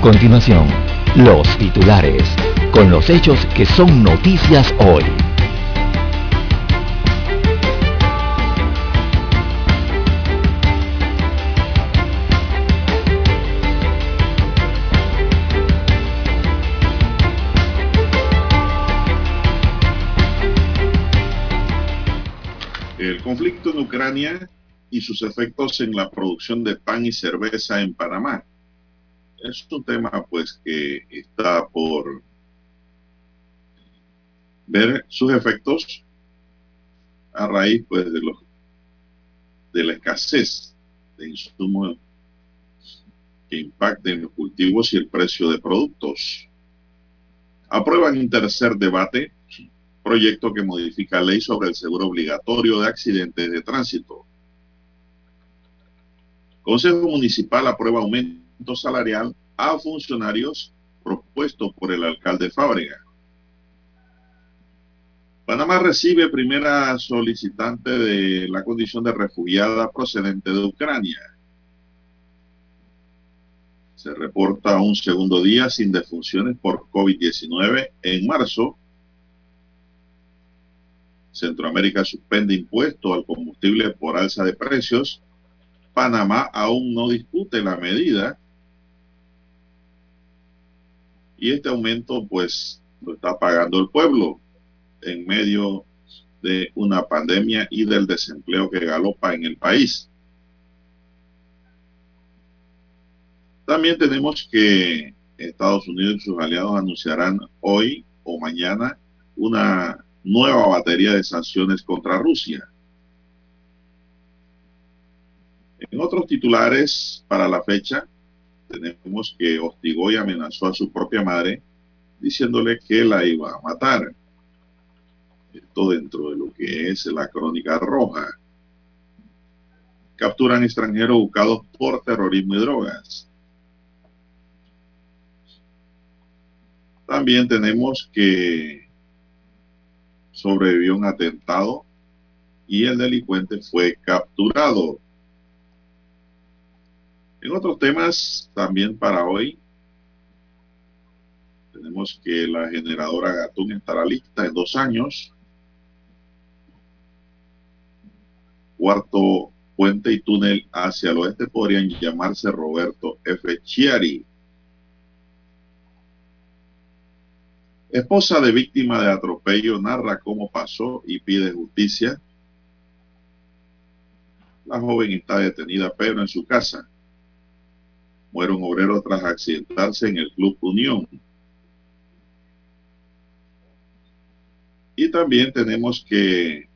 A continuación, los titulares, con los hechos que son noticias hoy. El conflicto en Ucrania y sus efectos en la producción de pan y cerveza en Panamá. Es un tema pues que está por ver sus efectos a raíz pues de los de la escasez de insumos que impacten los cultivos y el precio de productos. Aprueban en tercer debate proyecto que modifica ley sobre el seguro obligatorio de accidentes de tránsito. Consejo Municipal aprueba aumento salarial a funcionarios propuesto por el alcalde Fábrega. Panamá recibe primera solicitante de la condición de refugiada procedente de Ucrania. Se reporta un segundo día sin defunciones por COVID-19 en marzo Centroamérica suspende impuesto al combustible por alza de precios. Panamá aún no discute la medida. Y este aumento pues lo está pagando el pueblo en medio de una pandemia y del desempleo que galopa en el país. También tenemos que Estados Unidos y sus aliados anunciarán hoy o mañana una nueva batería de sanciones contra Rusia. En otros titulares para la fecha, tenemos que hostigó y amenazó a su propia madre diciéndole que la iba a matar. Esto dentro de lo que es la crónica roja. Capturan extranjeros buscados por terrorismo y drogas. También tenemos que sobrevivió un atentado y el delincuente fue capturado. En otros temas, también para hoy, tenemos que la generadora Gatún estará lista en dos años. Cuarto puente y túnel hacia el oeste podrían llamarse Roberto F. Chiari. Esposa de víctima de atropello narra cómo pasó y pide justicia. La joven está detenida pero en su casa. Muere un obrero tras accidentarse en el Club Unión. Y también tenemos que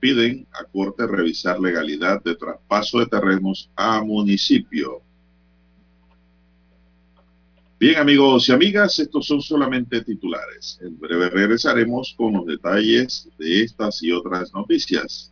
piden a corte revisar legalidad de traspaso de terrenos a municipio. Bien amigos y amigas, estos son solamente titulares. En breve regresaremos con los detalles de estas y otras noticias.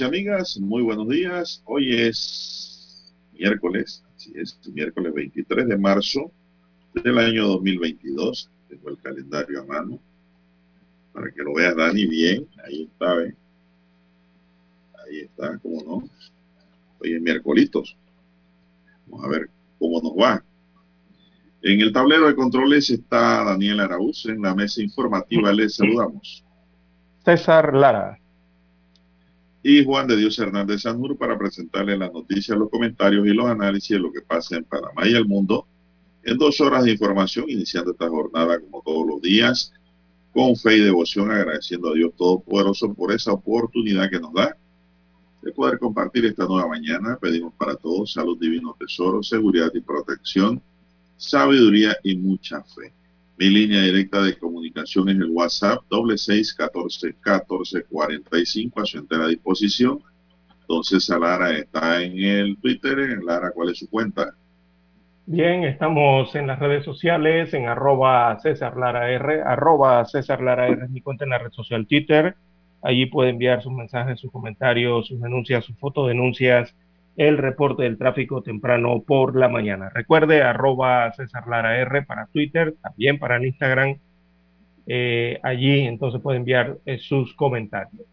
Y amigas, muy buenos días. Hoy es miércoles, así es, miércoles 23 de marzo del año 2022. Tengo el calendario a mano para que lo veas, Dani, bien. Ahí está, ¿eh? Ahí está, cómo no. Hoy es miércolitos. Vamos a ver cómo nos va. En el tablero de controles está Daniel Araúz. En la mesa informativa les saludamos. César Lara. Y Juan de Dios Hernández Sanur para presentarle las noticias, los comentarios y los análisis de lo que pasa en Panamá y el mundo en dos horas de información, iniciando esta jornada como todos los días, con fe y devoción, agradeciendo a Dios Todopoderoso por esa oportunidad que nos da de poder compartir esta nueva mañana. Pedimos para todos salud, divino tesoro, seguridad y protección, sabiduría y mucha fe. Mi línea directa de comunicación es el WhatsApp, doble seis catorce catorce cuarenta y cinco a su entera disposición. Entonces, Lara está en el Twitter. Lara, ¿cuál es su cuenta? Bien, estamos en las redes sociales, en arroba César Lara R, arroba César Lara R es mi cuenta en la red social Twitter. Allí puede enviar sus mensajes, sus comentarios, sus denuncias, sus fotodenuncias, el reporte del tráfico temprano por la mañana. Recuerde, arroba César Lara R para Twitter, también para el Instagram. Eh, allí entonces puede enviar eh, sus comentarios.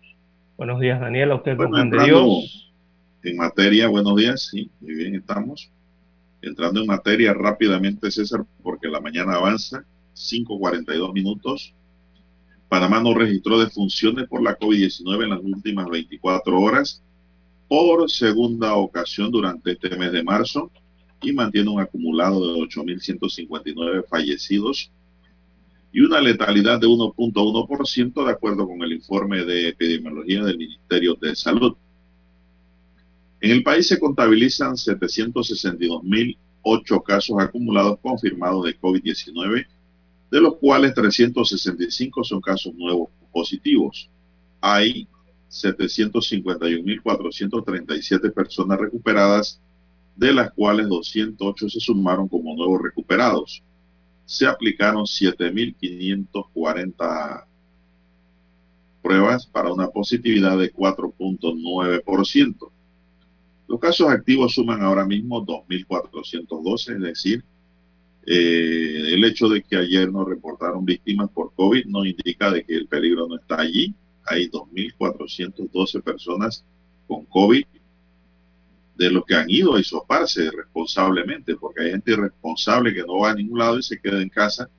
Buenos días, Daniel, a usted, Bueno, don Juan de entrando Dios. En materia, buenos días, sí, muy bien, estamos. Entrando en materia rápidamente, César, porque la mañana avanza, 5.42 minutos. Panamá no registró defunciones por la COVID-19 en las últimas 24 horas por segunda ocasión durante este mes de marzo y mantiene un acumulado de 8.159 fallecidos y una letalidad de 1.1% de acuerdo con el informe de epidemiología del Ministerio de Salud. En el país se contabilizan 762.008 casos acumulados confirmados de COVID-19, de los cuales 365 son casos nuevos positivos. Hay 751.437 personas recuperadas, de las cuales 208 se sumaron como nuevos recuperados. Se aplicaron 7.540 pruebas para una positividad de 4.9%. Los casos activos suman ahora mismo 2.412, es decir, eh, el hecho de que ayer no reportaron víctimas por COVID no indica de que el peligro no está allí. Hay 2.412 personas con COVID, de los que han ido a hisoparse responsablemente, porque hay gente irresponsable que no va a ningún lado y se queda en casa,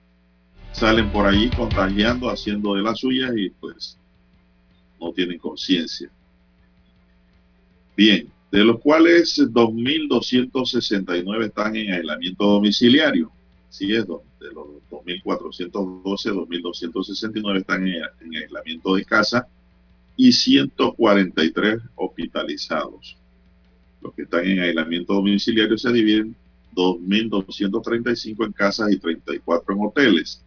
salen por allí contagiando, haciendo de las suyas y pues no tienen conciencia. Bien, de los cuales 2.269 están en aislamiento domiciliario. Sí, es de los 2.412, 2.269 están en, en aislamiento de casa y 143 hospitalizados. Los que están en aislamiento domiciliario se dividen 2.235 en casas y 34 en hoteles.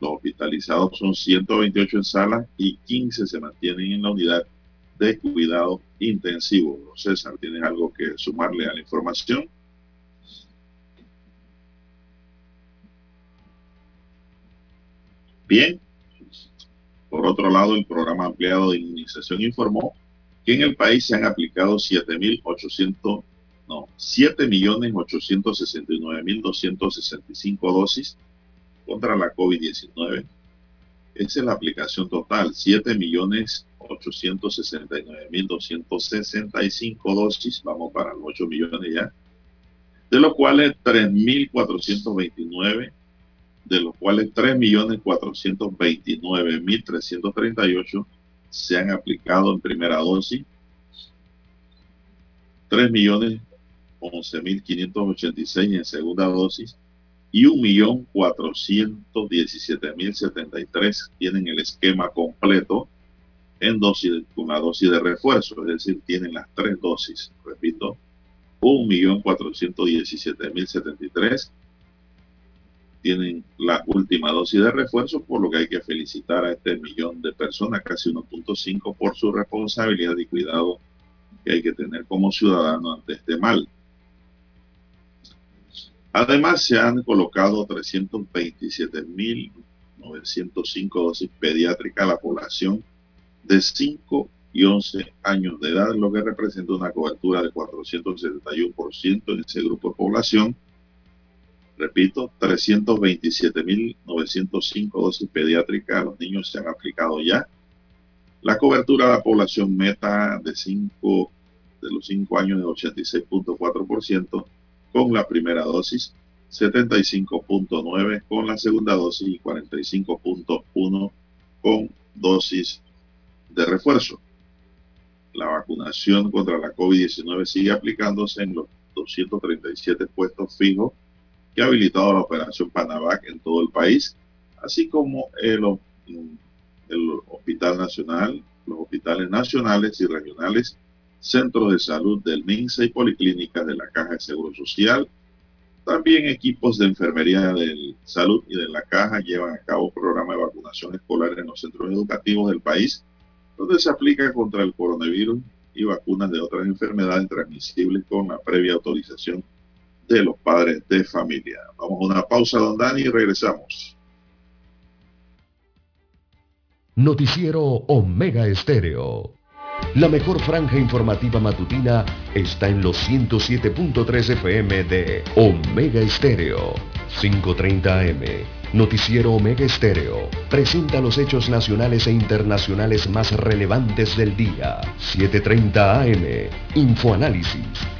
Los hospitalizados son 128 en salas y 15 se mantienen en la unidad de cuidado intensivo. César, ¿tienes algo que sumarle a la información? Bien. Por otro lado, el programa ampliado de inmunización informó que en el país se han aplicado 7.800, no, 7.869.265 dosis contra la COVID-19. Esa es la aplicación total, 7.869.265 dosis, vamos para los 8 millones ya, de los cuales 3.429 de los cuales 3.429.338 se han aplicado en primera dosis, 3.011.586 en segunda dosis y 1.417.073 tienen el esquema completo en dosis, una dosis de refuerzo, es decir, tienen las tres dosis, repito, 1.417.073 tienen la última dosis de refuerzo, por lo que hay que felicitar a este millón de personas, casi 1.5, por su responsabilidad y cuidado que hay que tener como ciudadano ante este mal. Además, se han colocado 327.905 dosis pediátricas a la población de 5 y 11 años de edad, lo que representa una cobertura de 471% en ese grupo de población. Repito, 327.905 dosis pediátricas a los niños se han aplicado ya. La cobertura de la población meta de, 5, de los 5 años de 86.4% con la primera dosis, 75.9 con la segunda dosis y 45.1 con dosis de refuerzo. La vacunación contra la COVID-19 sigue aplicándose en los 237 puestos fijos que ha habilitado la operación Panavac en todo el país, así como el, Hospital Nacional, los hospitales nacionales y regionales, centros de salud del MINSA y policlínicas de la Caja de Seguro Social, también equipos de enfermería de salud y de la caja llevan a cabo programas de vacunación escolar en los centros educativos del país, donde se aplica contra el coronavirus y vacunas de otras enfermedades transmisibles con la previa autorización de los padres de familia. Vamos a una pausa, don Dani, y regresamos. Noticiero Omega Estéreo. La mejor franja informativa matutina está en los 107.3 FM de Omega Estéreo. 5.30 AM. Noticiero Omega Estéreo. Presenta los hechos nacionales e internacionales más relevantes del día. 7.30 AM. Infoanálisis.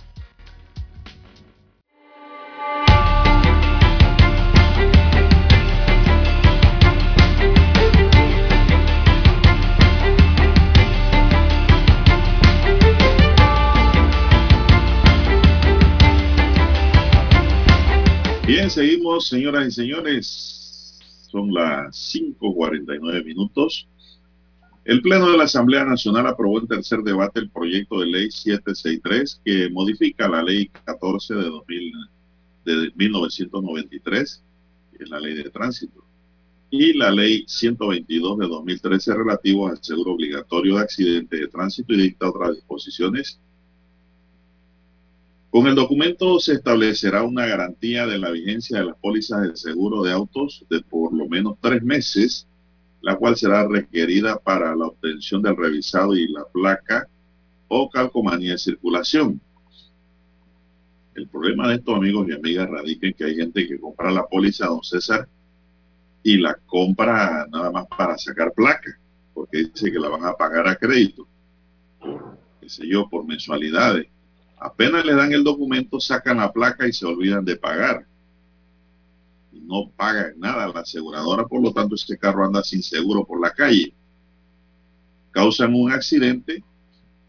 Bien, seguimos, señoras y señores. Son las 5.49 minutos. El Pleno de la Asamblea Nacional aprobó en tercer debate el proyecto de ley 763 que modifica la ley 14 de, 2000, de 1993, que es la ley de tránsito, y la ley 122 de 2013 relativo al seguro obligatorio de accidente de tránsito y dicta otras disposiciones. Con el documento se establecerá una garantía de la vigencia de las pólizas de seguro de autos de por lo menos tres meses la cual será requerida para la obtención del revisado y la placa o calcomanía de circulación. El problema de estos amigos y amigas radica en que hay gente que compra la póliza, don César, y la compra nada más para sacar placa, porque dice que la van a pagar a crédito, qué sé yo, por mensualidades. Apenas le dan el documento, sacan la placa y se olvidan de pagar no paga nada la aseguradora, por lo tanto este carro anda sin seguro por la calle. Causan un accidente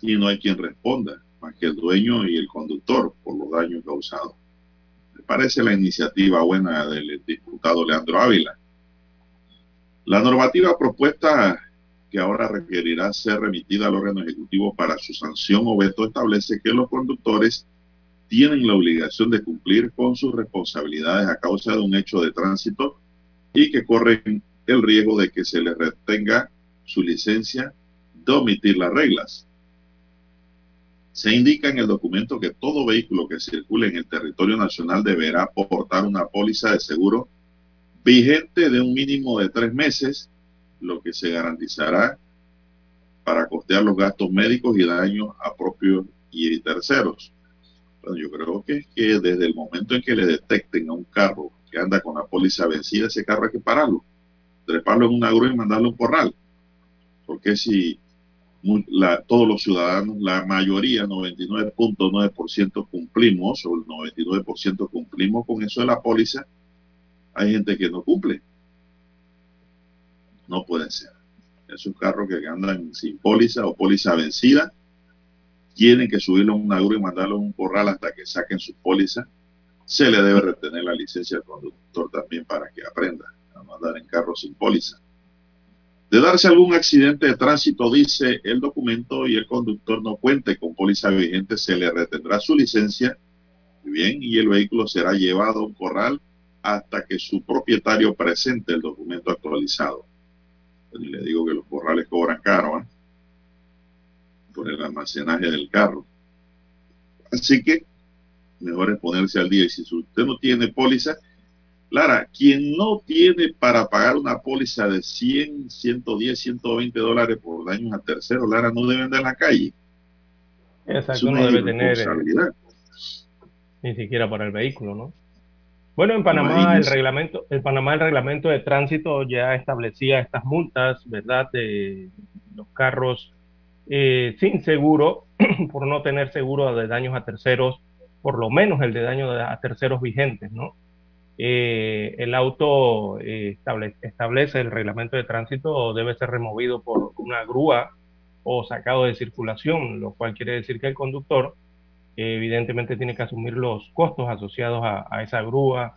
y no hay quien responda, más que el dueño y el conductor por los daños causados. Me parece la iniciativa buena del diputado Leandro Ávila. La normativa propuesta que ahora requerirá ser remitida al órgano ejecutivo para su sanción o veto establece que los conductores tienen la obligación de cumplir con sus responsabilidades a causa de un hecho de tránsito y que corren el riesgo de que se les retenga su licencia de omitir las reglas. Se indica en el documento que todo vehículo que circule en el territorio nacional deberá portar una póliza de seguro vigente de un mínimo de tres meses, lo que se garantizará para costear los gastos médicos y daños a propios y terceros. Bueno, yo creo que es que desde el momento en que le detecten a un carro que anda con la póliza vencida, ese carro hay que pararlo, treparlo en una grúa y mandarlo a un corral. Porque si la, todos los ciudadanos, la mayoría, 99.9% cumplimos, o el 99% cumplimos con eso de la póliza, hay gente que no cumple. No puede ser. Esos carros que andan sin póliza o póliza vencida, tienen que subirlo a una grúa y mandarlo a un corral hasta que saquen su póliza. Se le debe retener la licencia al conductor también para que aprenda a mandar en carro sin póliza. De darse algún accidente de tránsito, dice el documento, y el conductor no cuente con póliza vigente, se le retendrá su licencia, bien, y el vehículo será llevado a un corral hasta que su propietario presente el documento actualizado. Y le digo que los corrales cobran caro, ¿eh? por el almacenaje del carro. Así que mejor es ponerse al día. Y si usted no tiene póliza, Lara, quien no tiene para pagar una póliza de 100, 110, 120 dólares por daños a terceros, Lara, no debe andar en la calle. Exacto, no debe tener eh, ni siquiera para el vehículo, ¿no? Bueno, en Panamá el reglamento, el Panamá el reglamento de tránsito ya establecía estas multas, ¿verdad? De los carros eh, sin seguro, por no tener seguro de daños a terceros, por lo menos el de daño a terceros vigentes, ¿no? Eh, el auto eh, establece, el reglamento de tránsito debe ser removido por una grúa o sacado de circulación, lo cual quiere decir que el conductor evidentemente tiene que asumir los costos asociados a, esa grúa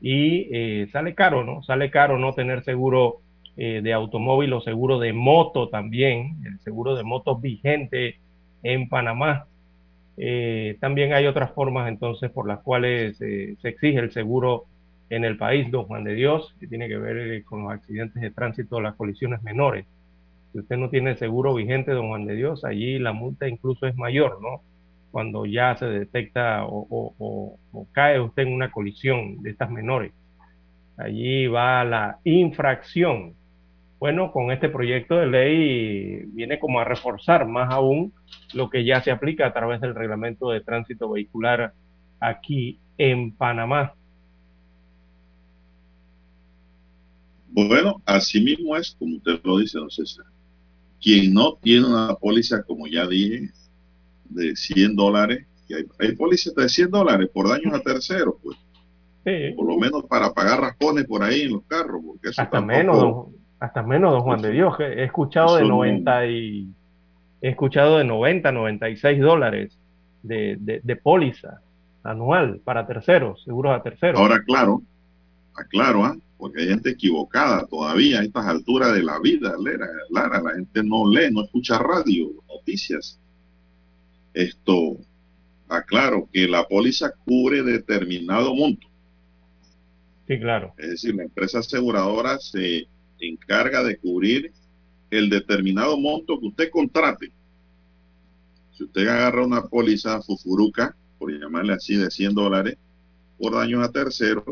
y sale caro, ¿no? Sale caro no tener seguro eh, de automóvil o seguro de moto también, el seguro de moto vigente en Panamá. Eh, también hay otras formas entonces por las cuales eh, se exige el seguro en el país, don Juan de Dios, que tiene que ver con los accidentes de tránsito, las colisiones menores. Si usted no tiene seguro vigente, don Juan de Dios, allí la multa incluso es mayor, ¿no? Cuando ya se detecta o cae usted en una colisión de estas menores. Allí va la infracción bueno, con este proyecto de ley viene como a reforzar más aún lo que ya se aplica a través del reglamento de tránsito vehicular aquí en Panamá. Bueno, así mismo es como usted lo dice, don César. Quien no tiene una póliza, como ya dije, de 100 dólares, y hay, hay pólizas de 100 dólares por daños a terceros, pues. Por lo menos para pagar raspones por ahí en los carros, porque eso Hasta menos, hasta menos, don Juan de Dios. He escuchado de 90 y he escuchado de 90, 96 dólares de, de, póliza anual para terceros, seguros a terceros. Ahora, claro, aclaro, ¿ah? porque hay gente equivocada todavía a estas alturas de la vida, Lara, la gente no lee, no escucha radio, noticias. Esto, aclaro que la póliza cubre determinado monto. Sí, claro. Es decir, la empresa aseguradora se encarga de cubrir el determinado monto que usted contrate. Si usted agarra una póliza fufuruca, por llamarle así, de 100 dólares, por daños a terceros,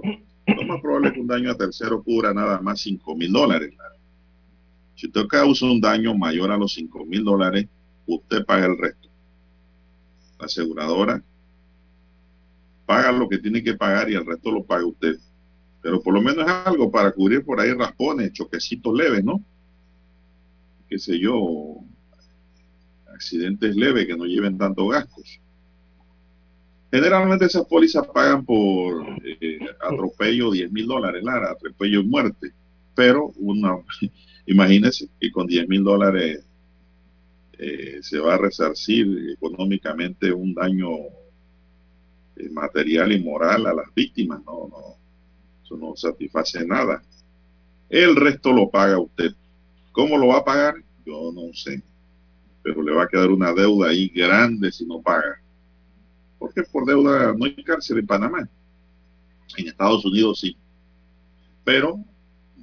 lo más probable es que un daño a tercero cubra nada más 5 mil dólares. Si usted causa un daño mayor a los 5 mil dólares, usted paga el resto. La aseguradora paga lo que tiene que pagar y el resto lo paga usted pero por lo menos es algo para cubrir por ahí raspones, choquecitos leves, ¿no? Qué sé yo, accidentes leves que no lleven tantos gastos. Generalmente esas pólizas pagan por eh, atropello 10 mil dólares, Lara, atropello y muerte. Pero una, imagínense que con 10 mil dólares eh, se va a resarcir económicamente un daño eh, material y moral a las víctimas. No, no, eso no satisface nada. El resto lo paga usted. ¿Cómo lo va a pagar? Yo no sé. Pero le va a quedar una deuda ahí grande si no paga. porque por deuda no hay cárcel en Panamá. En Estados Unidos sí. Pero,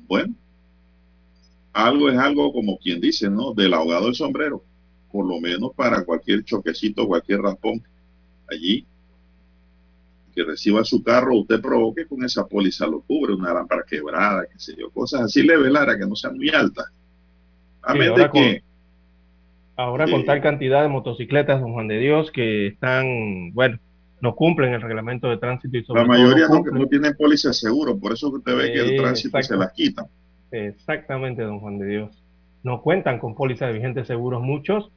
bueno, algo es algo como quien dice, ¿no? Del ahogado del sombrero. Por lo menos para cualquier choquecito, cualquier raspón allí que reciba su carro, usted provoque con esa póliza lo cubre, una lámpara quebrada, qué sé yo, cosas así leve, Lara, que no sean muy altas. A Sí, menos ahora de que, Ahora Sí. con tal cantidad de motocicletas, don Juan de Dios, que están, bueno, no cumplen el reglamento de tránsito y sobre la todo mayoría no, cumplen- no tienen póliza de seguro, por eso que usted ve que el tránsito se las quita. Exactamente, don Juan de Dios. No cuentan con póliza de vigentes seguros muchos.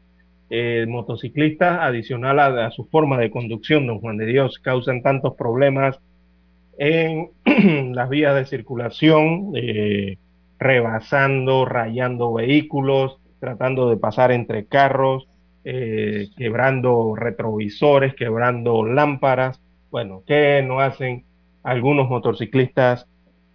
Eh, motociclistas, adicional a, su forma de conducción, don Juan de Dios, causan tantos problemas en las vías de circulación, eh, rebasando, rayando vehículos, tratando de pasar entre carros, eh, quebrando retrovisores, quebrando lámparas. Bueno, ¿qué no hacen algunos motociclistas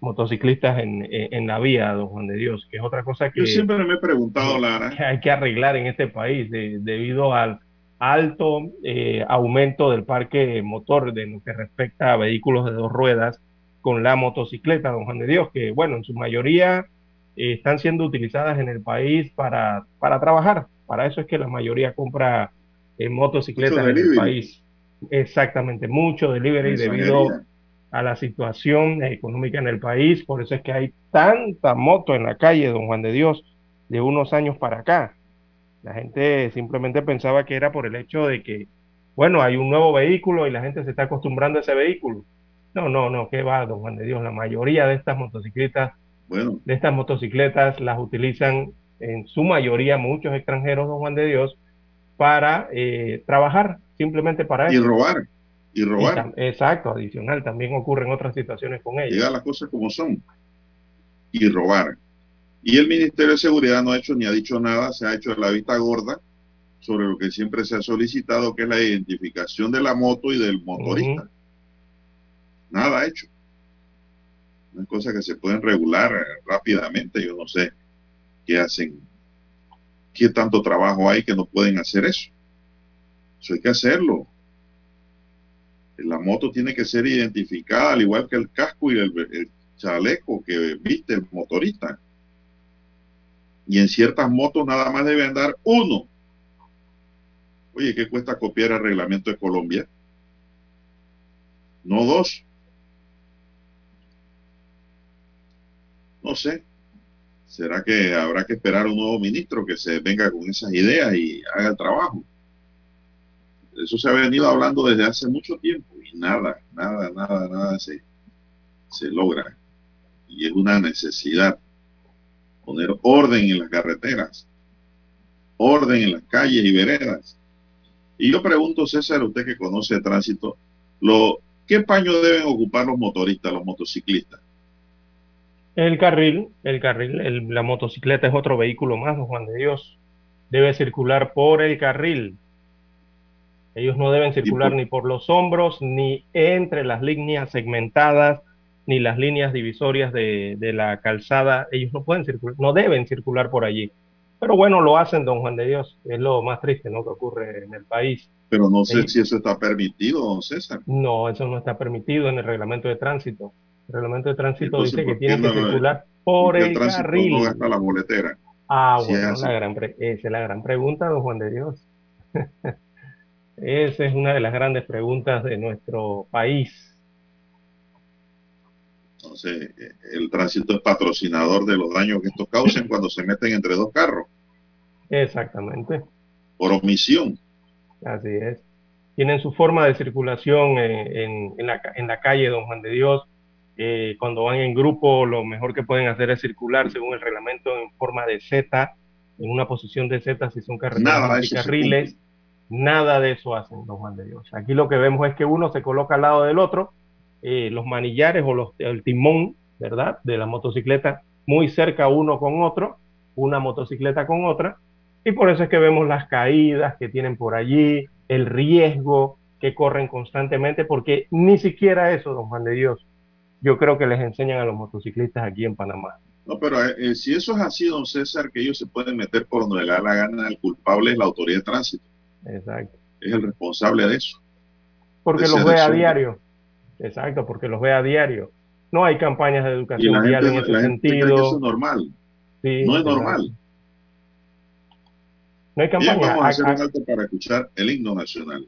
motociclistas en, en, la vía, don Juan de Dios? Que es otra cosa que Yo siempre me he preguntado, que Lara, hay que arreglar en este país de- debido al alto eh, aumento del parque motor de lo que respecta a vehículos de dos ruedas con la motocicleta, don Juan de Dios, que bueno, en su mayoría eh, están siendo utilizadas en el país para, para trabajar. Para eso es que la mayoría compra eh, motocicletas en el país. Exactamente, mucho delivery debido. A la situación económica en el país, por eso es que hay tanta moto en la calle, don Juan de Dios, de unos años para acá. La gente simplemente pensaba que era por el hecho de que, bueno, hay un nuevo vehículo y la gente se está acostumbrando a ese vehículo. No, no, no, qué va, don Juan de Dios. La mayoría de estas motocicletas, Bueno, de estas motocicletas las utilizan en su mayoría muchos extranjeros, don Juan de Dios, para eh, trabajar, simplemente para y eso. robar, y robar. exacto, adicional, también ocurren otras situaciones con ellos. Diga las cosas como son. Y robar. Y el Ministerio de Seguridad no ha hecho ni ha dicho nada, se ha hecho la vista gorda sobre lo que siempre se ha solicitado, que es la identificación de la moto y del motorista. Nada ha hecho. Una cosa que se pueden regular eh, rápidamente, yo no sé qué hacen, qué tanto trabajo hay que no pueden hacer eso. Eso hay que hacerlo. La moto tiene que ser identificada, al igual que el casco y el, chaleco que viste el motorista. Y en ciertas motos nada más debe andar uno. Oye, ¿qué cuesta copiar el reglamento de Colombia? No dos. No sé. ¿Será que habrá que esperar un nuevo ministro que se venga con esas ideas y haga el trabajo? Eso se ha venido hablando desde hace mucho tiempo y nada, nada, nada, nada se, se logra. Y es una necesidad poner orden en las carreteras, orden en las calles y veredas. Y yo pregunto, César, usted que conoce el tránsito, lo, ¿qué paño deben ocupar los motoristas, los motociclistas? El carril, el carril, el- la motocicleta es otro vehículo más, Juan de Dios. Debe circular por el carril. Ellos no deben circular por- ni por los hombros, ni entre las líneas segmentadas, ni las líneas divisorias de, de la calzada. Ellos no pueden circular, no deben circular por allí. Pero bueno, lo hacen, don Juan de Dios. Es lo más triste, ¿no? Que ocurre en el país. Pero no sé Sí. si eso está permitido, don César. No, eso no está permitido en el reglamento de tránsito. El reglamento de tránsito Entonces, dice que ¿por qué tienen que circular por el carril. no gasta la boletera. Ah, bueno, la gran esa es la gran pregunta, don Juan de Dios. Esa es una de las grandes preguntas de nuestro país. Entonces, eh, el tránsito es patrocinador de los daños que estos causan cuando se meten entre dos carros, Exactamente, por omisión. así es. Tienen su forma de circulación en, en- en la, en la calle, don Juan de Dios. Eh, cuando van en grupo, lo mejor que pueden hacer es circular según el reglamento en forma de Z, en una posición de Z si son carreteras multicarriles. Nada de eso hacen, de Dios. Aquí lo que vemos es que uno se coloca al lado del otro, eh, los manillares o los, el timón, ¿verdad? De la motocicleta muy cerca uno con otro, una motocicleta con otra, y por eso es que vemos las caídas que tienen por allí, el riesgo que corren constantemente, porque ni siquiera eso, don Juan de Dios, yo creo que les enseñan a los motociclistas aquí en Panamá. No, pero eh, eh, si eso es así, don César, que ellos se pueden meter por donde le da la gana, el culpable es la autoridad de tránsito, Exacto. es el responsable de eso. porque los ve a diario. Exacto, porque los ve a diario. No hay campañas de educación vial en ese sentido. eso es normal. no es normal. No hay campaña. vamos a hacer un alto para escuchar el himno nacional.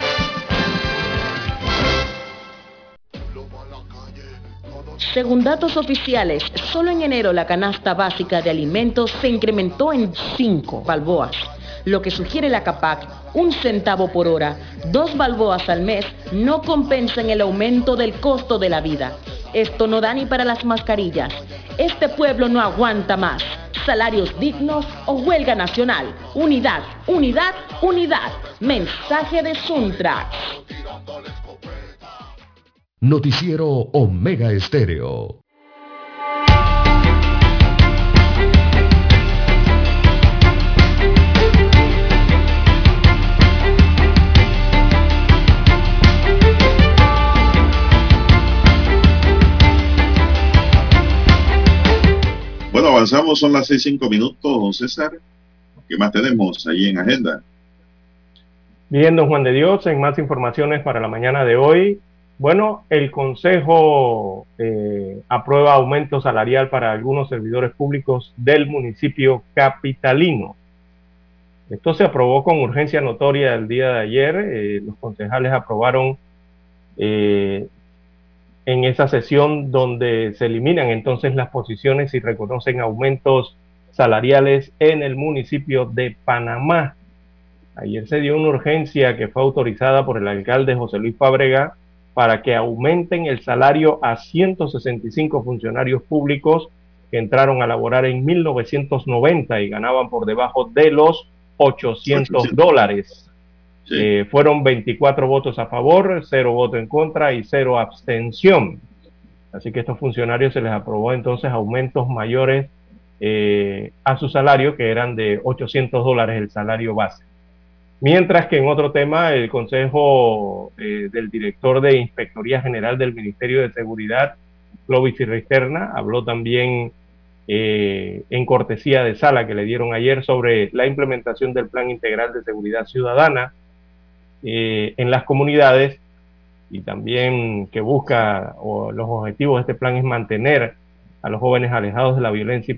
Según datos oficiales, solo en enero la canasta básica de alimentos se incrementó en 5 balboas, lo que sugiere la CAPAC, un centavo por hora, dos balboas al mes, no compensan el aumento del costo de la vida. Esto no da ni para las mascarillas. Este pueblo no aguanta más. Salarios dignos o huelga nacional. Unidad, unidad, unidad. Mensaje de Suntrax. Noticiero Omega Estéreo. Bueno, avanzamos, son las seis cinco minutos, don César. ¿Qué más tenemos ahí en agenda? Bien, don Juan de Dios, en más informaciones para la mañana de hoy, bueno, el Consejo eh, aprueba aumento salarial para algunos servidores públicos del municipio capitalino. Esto se aprobó con urgencia notoria el día de ayer. Eh, los concejales aprobaron eh, en esa sesión donde se eliminan entonces las posiciones y reconocen aumentos salariales en el municipio de Panamá. Ayer se dio una urgencia que fue autorizada por el alcalde José Luis Fábrega para que aumenten el salario a 165 funcionarios públicos que entraron a laborar en 1990 y ganaban por debajo de los 800 dólares. Eh, fueron 24 votos a favor, 0 votos en contra y 0 abstención. Así que a estos funcionarios se les aprobó entonces aumentos mayores eh, a su salario, que eran de 800 dólares el salario base. Mientras que en otro tema, el Consejo eh, del Director de Inspectoría General del Ministerio de Seguridad, Clovis Risterna, habló también eh, en cortesía de sala que le dieron ayer sobre la implementación del Plan Integral de Seguridad Ciudadana eh, en las comunidades y también que busca o los objetivos de este plan es mantener a los jóvenes alejados de la violencia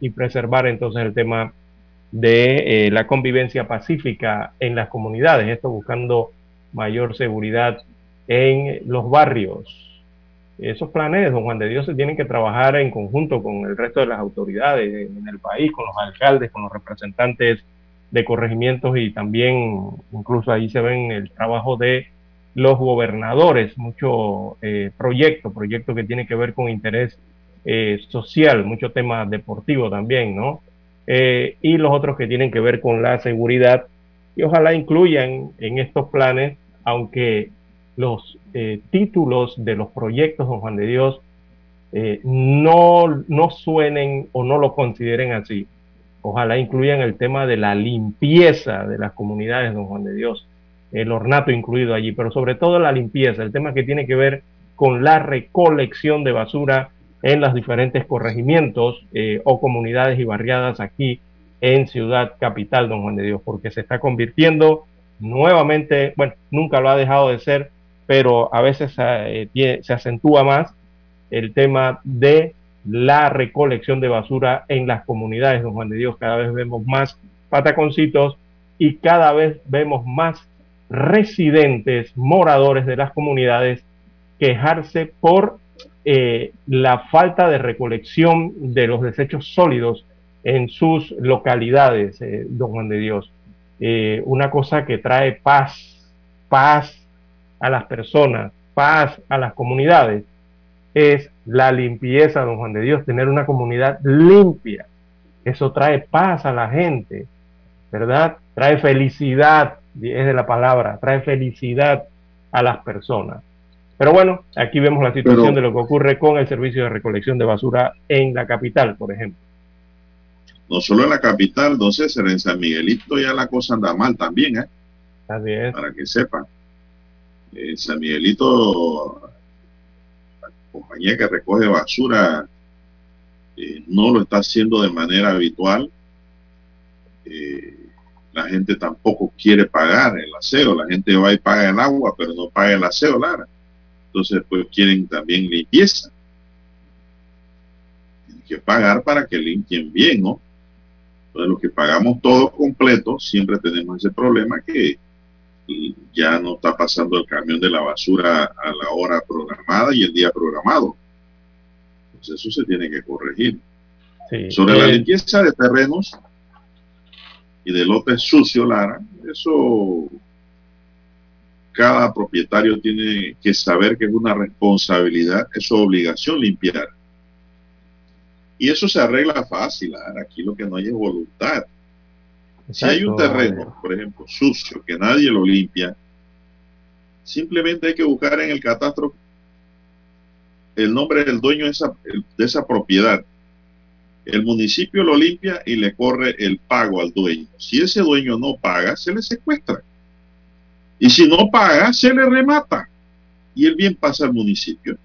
y, preservar entonces el tema de eh, la convivencia pacífica en las comunidades, esto buscando mayor seguridad en los barrios. Esos planes, don Juan de Dios, se tienen que trabajar en conjunto con el resto de las autoridades en el país, con los alcaldes, con los representantes de corregimientos y también incluso ahí se ven el trabajo de los gobernadores, mucho eh, proyecto, proyecto que tiene que ver con interés eh, social, mucho tema deportivo también, ¿no? Eh, y los otros que tienen que ver con la seguridad y ojalá incluyan en estos planes, aunque los eh, títulos de los proyectos, don Juan de Dios, no, no suenen o no lo consideren así. Ojalá incluyan el tema de la limpieza de las comunidades, don Juan de Dios, el ornato incluido allí, pero sobre todo la limpieza, el tema que tiene que ver con la recolección de basura en los diferentes corregimientos eh, o comunidades y barriadas aquí en Ciudad Capital, don Juan de Dios, porque se está convirtiendo nuevamente, bueno, nunca lo ha dejado de ser, pero a veces eh, se acentúa más el tema de la recolección de basura en las comunidades, don Juan de Dios. Cada vez vemos más pataconcitos y cada vez vemos más residentes, moradores de las comunidades quejarse por eh, la falta de recolección de los desechos sólidos en sus localidades, eh, don Juan de Dios. Eh, una cosa que trae paz, paz a las personas, paz a las comunidades es la limpieza, don Juan de Dios, tener una comunidad limpia. Eso trae paz a la gente, ¿verdad? Trae felicidad, es de la palabra, trae felicidad a las personas. Pero bueno, aquí vemos la situación de lo que ocurre con el servicio de recolección de basura en la capital, por ejemplo. No solo en la capital, entonces en San Miguelito ya la cosa anda mal también, ¿eh? Así es. Para que sepan. En San Miguelito compañía que recoge basura eh, no lo está haciendo de manera habitual. Eh, la gente tampoco quiere pagar el aseo, la gente va y paga el agua, pero no paga el aseo, Lara. Entonces, pues quieren también limpieza. Tienen que pagar para que limpien bien, ¿no? Entonces, los que pagamos todo completo, siempre tenemos ese problema que ya no está pasando el camión de la basura a la hora programada y el día programado. Entonces eso se tiene que corregir. Sobre la eh, limpieza de terrenos y de lotes sucio, Lara, eso cada propietario tiene que saber que es una responsabilidad, es su obligación limpiar. Y eso se arregla fácil. Aquí lo que no hay es voluntad. Si hay un terreno, por ejemplo, sucio, que nadie lo limpia, simplemente hay que buscar en el catastro el nombre del dueño de esa, de esa propiedad. El municipio lo limpia y le corre el pago al dueño. Si ese dueño no paga, se le secuestra. Y si no paga, se le remata. Y el bien pasa al municipio.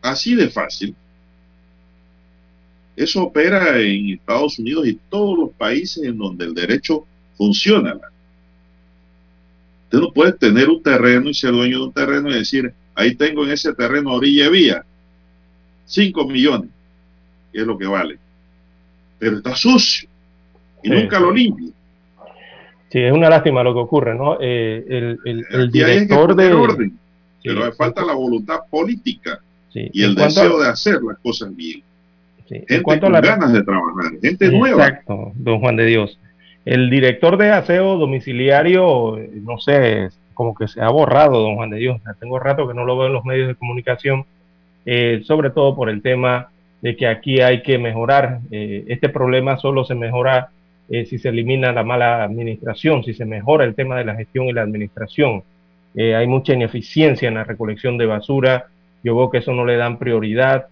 Así de fácil. Eso opera en Estados Unidos y todos los países en donde el derecho funciona. Usted no puede tener un terreno y ser dueño de un terreno y decir, ahí tengo en ese terreno orilla vía, 5 millones, que es lo que vale. Pero está sucio y nunca lo limpia. Sí, es una lástima lo que ocurre, ¿no? Eh, el, el, director de... Orden, pero falta la voluntad política y el deseo de hacer las cosas bien Gente con ganas de trabajar, gente nueva. Exacto, don Juan de Dios. El director de aseo domiciliario, no sé, como que se ha borrado, don Juan de Dios. Tengo rato que no lo veo en los medios de comunicación, eh, sobre todo por el tema de que aquí hay que mejorar. Eh, este problema solo se mejora eh, si se elimina la mala administración, si se mejora el tema de la gestión y la administración. hay mucha ineficiencia en la recolección de basura. Yo veo que eso no le dan prioridad.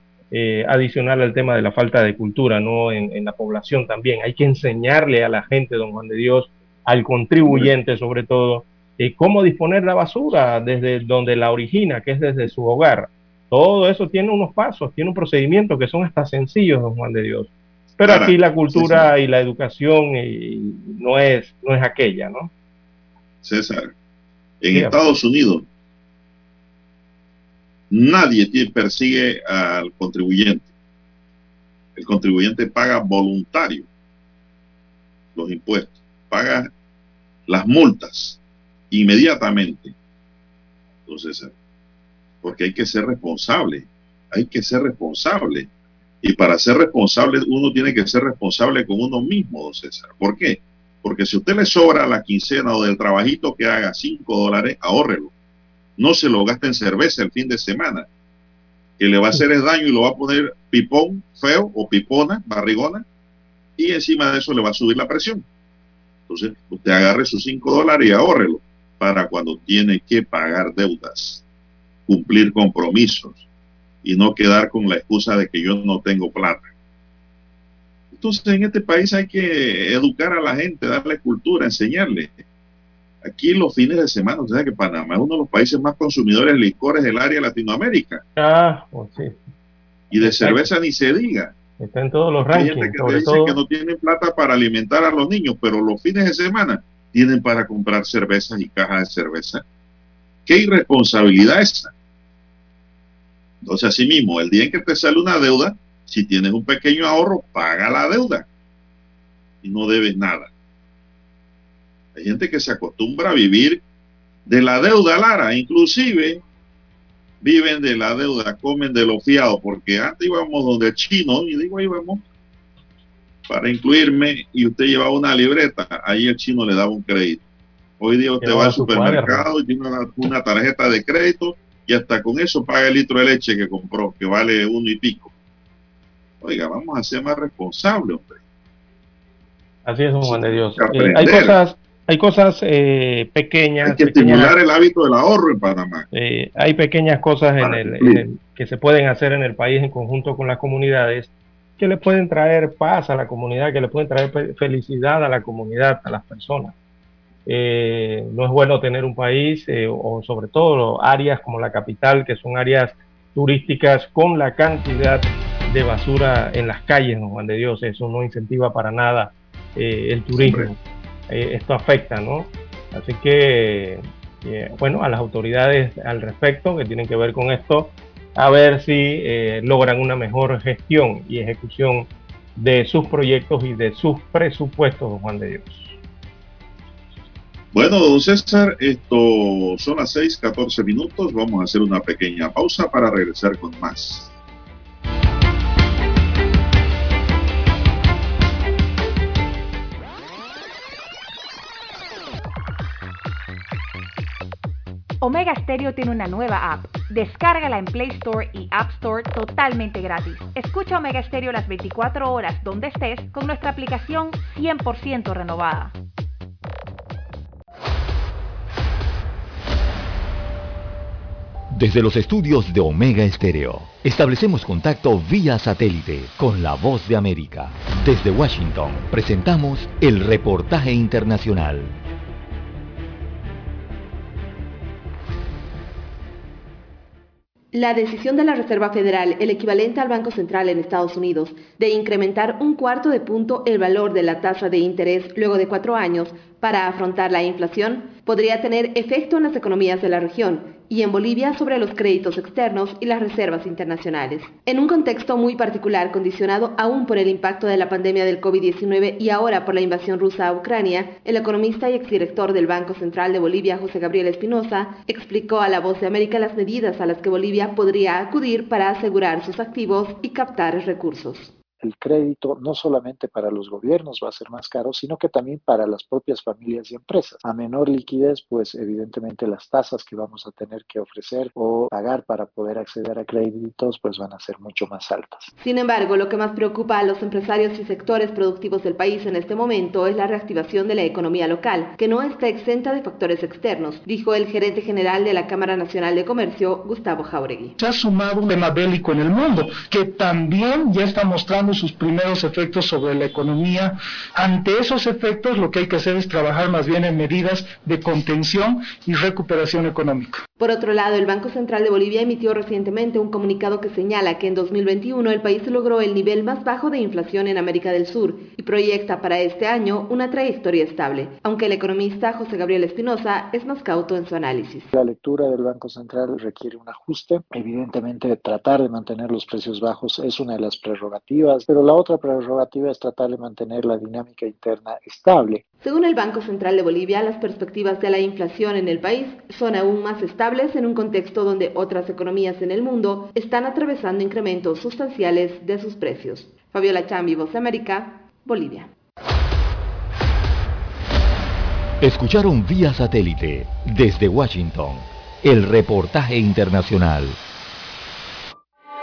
adicional al tema de la falta de cultura ¿no? En, la población también. Hay que enseñarle a la gente, don Juan de Dios, al contribuyente sobre todo, cómo disponer la basura desde donde la origina, que es desde su hogar. Todo eso tiene unos pasos, tiene un procedimiento que son hasta sencillos, don Juan de Dios. Pero aquí la cultura y la educación y no, es, no es aquella, ¿no? César, en Estados Unidos nadie persigue al contribuyente. El contribuyente paga voluntario los impuestos, paga las multas inmediatamente. Entonces, porque hay que ser responsable, hay que ser responsable. Y para ser responsable uno tiene que ser responsable con uno mismo, don César. ¿Por qué? Porque si usted le sobra la quincena o del trabajito que haga 5 dólares, ahórrelo. No se lo gaste en cerveza el fin de semana, que le va a hacer el daño y lo va a poner pipón feo o pipona, barrigona, y encima de eso le va a subir la presión. Entonces, usted agarre sus 5 dólares y ahórrelo para cuando tiene que pagar deudas, cumplir compromisos y no quedar con la excusa de que yo no tengo plata. Entonces en este país hay que educar a la gente, darle cultura, enseñarle. Aquí los fines de semana, usted sabe que Panamá es uno de los países más consumidores de licores del área de Latinoamérica. Ah, pues sí. Y de cerveza ni se diga. Está en todos los rankings. Hay gente que te dice que no tienen plata para alimentar a los niños, pero los fines de semana tienen para comprar cervezas y cajas de cerveza. ¿Qué irresponsabilidad esa? Entonces, así mismo, el día en que te sale una deuda, si tienes un pequeño ahorro, paga la deuda y no debes nada. Hay gente que se acostumbra a vivir de la deuda, Lara, inclusive viven de la deuda, comen de lo fiado, porque antes íbamos donde el chino, y digo, íbamos para incluirme y usted llevaba una libreta, ahí el chino le daba un crédito. Hoy día usted va al supermercado y tiene una, tarjeta de crédito y hasta con eso paga el litro de leche que compró, que vale uno y pico. Oiga, vamos a ser más responsables, hombre. Así es, Juan de Dios. Eh, hay cosas, hay cosas eh, pequeñas. Hay que estimular el hábito del ahorro en Panamá. Eh, hay pequeñas cosas en el, que se pueden hacer en el país en conjunto con las comunidades que le pueden traer paz a la comunidad, que le pueden traer felicidad a la comunidad, a las personas. Eh, no es bueno tener un país, eh, o sobre todo áreas como la capital, que son áreas turísticas con la cantidad de basura en las calles, no Juan de Dios, eso no incentiva para nada eh, el turismo. esto afecta, ¿no? Así que, bueno, a las autoridades al respecto que tienen que ver con esto, a ver si eh, logran una mejor gestión y ejecución de sus proyectos y de sus presupuestos, Juan de Dios. Bueno, don César, esto son las 6:14 minutos. Vamos a hacer una pequeña pausa para regresar con más. Omega Stereo tiene una nueva app. Descárgala en Play Store y App Store totalmente gratis. Escucha Omega Stereo las 24 horas donde estés con nuestra aplicación 100% renovada. Desde los estudios de Omega Stereo, establecemos contacto vía satélite con la voz de América. Desde Washington, presentamos el reportaje internacional. La decisión de la Reserva Federal, el equivalente al Banco Central en Estados Unidos, de incrementar un cuarto de punto el valor de la tasa de interés luego de cuatro años para afrontar la inflación, podría tener efecto en las economías de la región y en Bolivia sobre los créditos externos y las reservas internacionales. En un contexto muy particular condicionado aún por el impacto de la pandemia del COVID-19 y ahora por la invasión rusa a Ucrania, el economista y exdirector del Banco Central de Bolivia, José Gabriel Espinosa, explicó a La Voz de América las medidas a las que Bolivia podría acudir para asegurar sus activos y captar recursos. El crédito no solamente para los gobiernos va a ser más caro, sino que también para las propias familias y empresas. A menor liquidez, pues evidentemente las tasas que vamos a tener que ofrecer o pagar para poder acceder a créditos pues van a ser mucho más altas. Sin embargo, lo que más preocupa a los empresarios y sectores productivos del país en este momento es la reactivación de la economía local, que no está exenta de factores externos, dijo el gerente general de la Cámara Nacional de Comercio, Gustavo Jauregui. Se ha sumado un tema bélico en el mundo, que también ya está mostrando sus primeros efectos sobre la economía. Ante esos efectos, lo que hay que hacer es trabajar más bien en medidas de contención y recuperación económica. Por otro lado, el Banco Central de Bolivia emitió recientemente un comunicado que señala que en 2021 el país logró el nivel más bajo de inflación en América del Sur y proyecta para este año una trayectoria estable, aunque el economista José Gabriel Espinosa es más cauto en su análisis. La lectura del Banco Central requiere un ajuste. Evidentemente, tratar de mantener los precios bajos es una de las prerrogativas, pero la otra prerrogativa es tratar de mantener la dinámica interna estable. Según el Banco Central de Bolivia, las perspectivas de la inflación en el país son aún más estables en un contexto donde otras economías en el mundo están atravesando incrementos sustanciales de sus precios. Fabiola Chambi, Voz de América, Bolivia. Escucharon vía satélite desde Washington el reportaje internacional.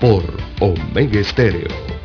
por Omega Estéreo.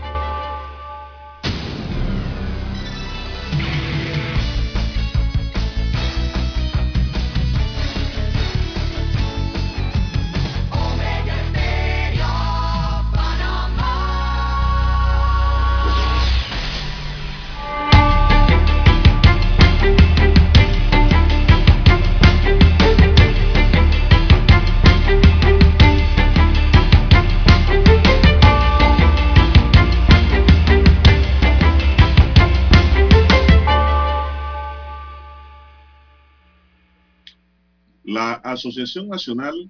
Asociación Nacional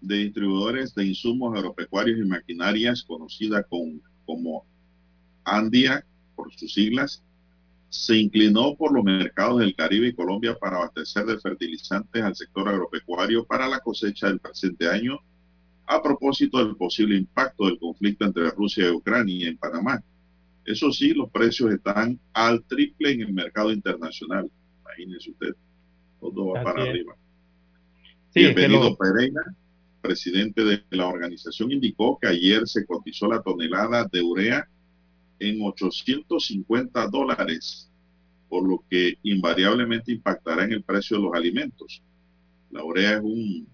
de Distribuidores de Insumos Agropecuarios y Maquinarias, conocida como ANDIA por sus siglas, se inclinó por los mercados del Caribe y Colombia para abastecer de fertilizantes al sector agropecuario para la cosecha del presente año, a propósito del posible impacto del conflicto entre Rusia y Ucrania en Panamá. Eso sí, los precios están al triple en el mercado internacional. Imagínense usted, todo va para arriba. Bienvenido Pereira, presidente de la organización, indicó que ayer se cotizó la tonelada de urea en 850 dólares, por lo que invariablemente impactará en el precio de los alimentos. La urea es un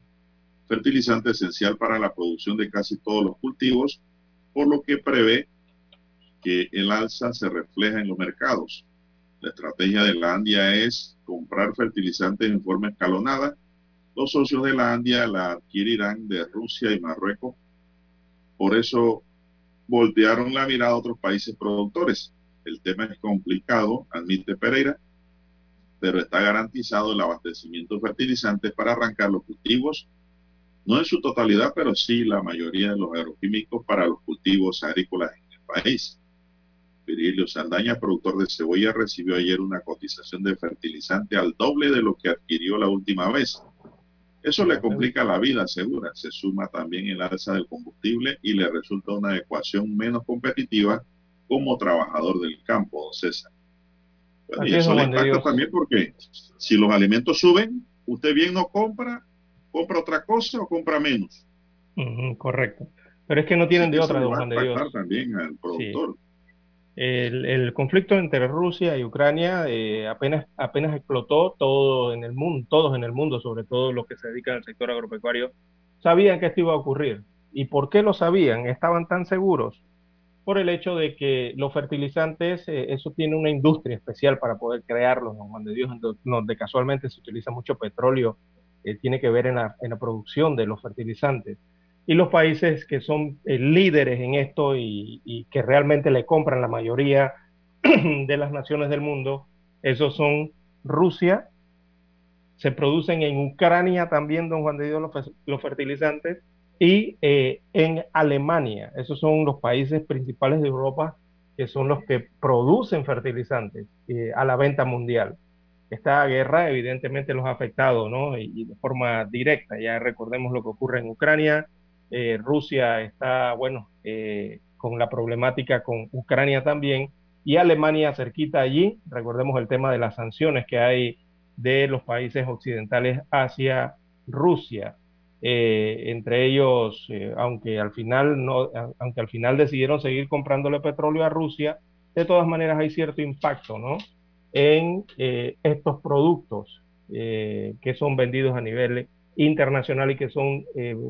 fertilizante esencial para la producción de casi todos los cultivos, por lo que prevé que el alza se refleja en los mercados. La estrategia de la Andia es comprar fertilizantes en forma escalonada los socios de la Andia la adquirirán de Rusia y Marruecos. Por eso voltearon la mirada a otros países productores. El tema es complicado, admite Pereira, pero está garantizado el abastecimiento de fertilizantes para arrancar los cultivos, no en su totalidad, pero sí la mayoría de los agroquímicos para los cultivos agrícolas en el país. Virilio Sandaña, productor de cebolla, recibió ayer una cotización de fertilizante al doble de lo que adquirió la última vez. Eso le complica la vida, segura. Se suma también el alza del combustible y le resulta una ecuación menos competitiva como trabajador del campo, César. y eso le impacta también porque si los alimentos suben, usted bien no compra, compra otra cosa o compra menos. correcto. Pero es que no tienen de otra, don Juan de Dios. también al productor. El, conflicto entre Rusia y Ucrania eh, apenas, explotó todo en el mundo, todos en el mundo, sobre todo los que se dedican al sector agropecuario, sabían que esto iba a ocurrir. ¿Y por qué lo sabían? Estaban tan seguros por el hecho de que los fertilizantes, eh, eso tiene una industria especial para poder crearlos, ¿no? de Dios, donde casualmente se utiliza mucho petróleo, eh, tiene que ver en la producción de los fertilizantes. Y los países que son eh, líderes en esto y, que realmente le compran la mayoría de las naciones del mundo, esos son Rusia, se producen en Ucrania también, don Juan de Dios, los, fertilizantes, y eh, en Alemania. Esos son los países principales de Europa que son los que producen fertilizantes eh, a la venta mundial. Esta guerra evidentemente los ha afectado, ¿no? Y, de forma directa. Ya recordemos lo que ocurre en Ucrania. Eh, Rusia está, bueno, con la problemática con Ucrania también. Y Alemania cerquita allí. Recordemos el tema de las sanciones que hay de los países occidentales hacia Rusia. Eh, entre ellos, eh, aunque al final no, aunque al final decidieron seguir comprándole petróleo a Rusia, de todas maneras hay cierto impacto, ¿no? En eh, estos productos que son vendidos a nivel internacional y que son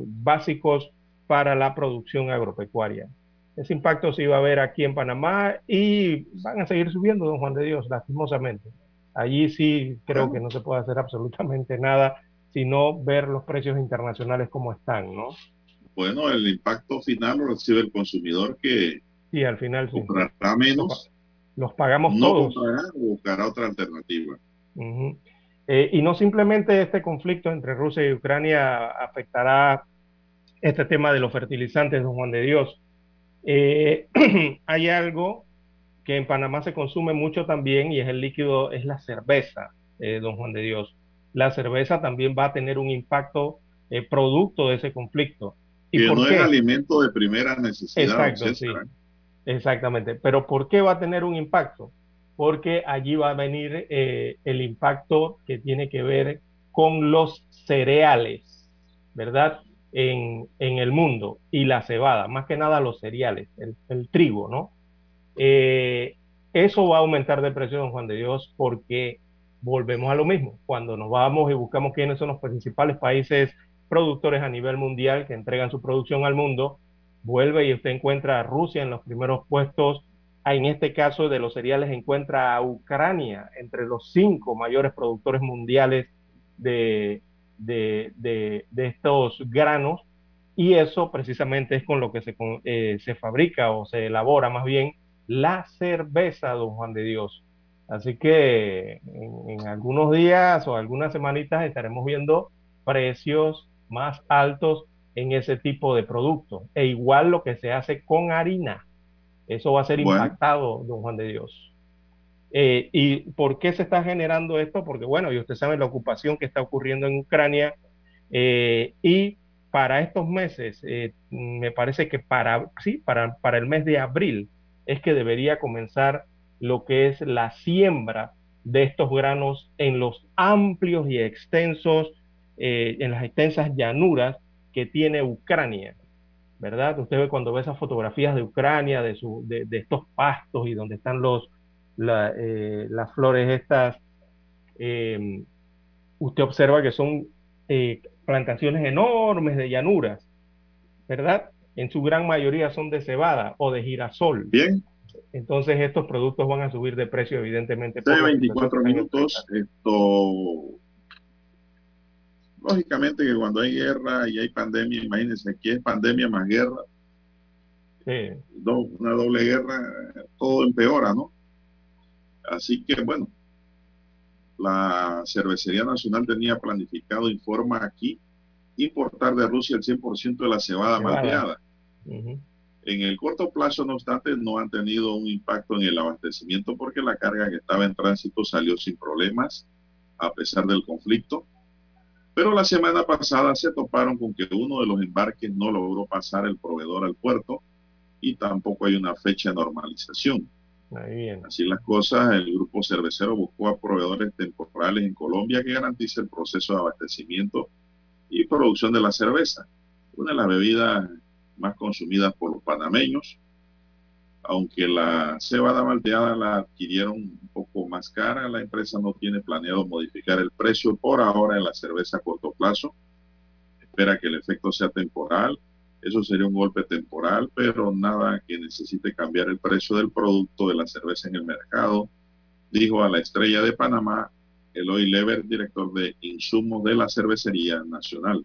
básicos para la producción agropecuaria. Ese impacto se iba a ver aquí en Panamá y van a seguir subiendo, don Juan de Dios, lastimosamente. Allí sí creo que no se puede hacer absolutamente nada, sino ver los precios internacionales como están, ¿no? Bueno, el impacto final lo recibe el consumidor que sí, al final comprará menos. Los pagamos no todos. Comprará o buscará otra alternativa. Eh, y no simplemente este conflicto entre Rusia y Ucrania afectará este tema de los fertilizantes, don Juan de Dios. Eh, hay algo que en Panamá se consume mucho también y es el líquido, es la cerveza, eh, don Juan de Dios. La cerveza también va a tener un impacto producto de ese conflicto. ¿Y que no es alimento de primera necesidad. Exacto, sí. Exactamente. Pero ¿por qué va a tener un impacto? Porque allí va a venir eh, el impacto que tiene que ver con los cereales, ¿verdad? En, en, el mundo y la cebada, más que nada los cereales, el, el trigo, ¿no? Eh, eso va a aumentar de precio, don Juan de Dios, porque volvemos a lo mismo. Cuando nos vamos y buscamos quiénes son los principales países productores a nivel mundial que entregan su producción al mundo, vuelve y usted encuentra a Rusia en los primeros puestos. En este caso de los cereales encuentra a Ucrania entre los cinco mayores productores mundiales de, estos granos. Y eso precisamente es con lo que eh, se fabrica o se elabora más bien la cerveza, don Juan de Dios. Así que en, algunos días o algunas semanitas estaremos viendo precios más altos en ese tipo de productos. E igual lo que se hace con harina. Eso va a ser impactado, don Juan de Dios. Eh, ¿Y por qué se está generando esto? Porque, bueno, y usted sabe la ocupación que está ocurriendo en Ucrania. Eh, y para estos meses, eh, me parece que para, sí, para, para el mes de abril, es que debería comenzar lo que es la siembra de estos granos en los amplios y extensos, en las extensas llanuras que tiene Ucrania, ¿verdad? Usted ve cuando ve esas fotografías de Ucrania, de, su, de, estos pastos y donde están los, eh, las flores estas, eh, usted observa que son plantaciones enormes de llanuras, ¿verdad? en su gran mayoría son de cebada o de girasol. Bien. Entonces estos productos van a subir de precio evidentemente. De 24 minutos, esto lógicamente que cuando hay guerra y hay pandemia, imagínense, aquí es pandemia más guerra. Sí. una doble guerra, todo empeora, ¿no? Así que bueno, la Cervecería Nacional tenía planificado, informa aquí, importar de Rusia el 100% de la cebada, malteada. En el corto plazo, no obstante, no han tenido un impacto en el abastecimiento porque la carga que estaba en tránsito salió sin problemas a pesar del conflicto. Pero la semana pasada se toparon con que uno de los embarques no logró pasar el proveedor al puerto y tampoco hay una fecha de normalización. Así las cosas, el grupo cervecero buscó a proveedores temporales en Colombia que garantice el proceso de abastecimiento y producción de la cerveza, una de las bebidas más consumidas por los panameños, aunque la cebada malteada la adquirieron un poco más cara, la empresa no tiene planeado modificar el precio por ahora en la cerveza a corto plazo. Espera que el efecto sea temporal. Eso sería un golpe temporal, pero nada que necesite cambiar el precio del producto de la cerveza en el mercado, dijo a la estrella de Panamá Eloy Lever, director de insumos de la Cervecería Nacional.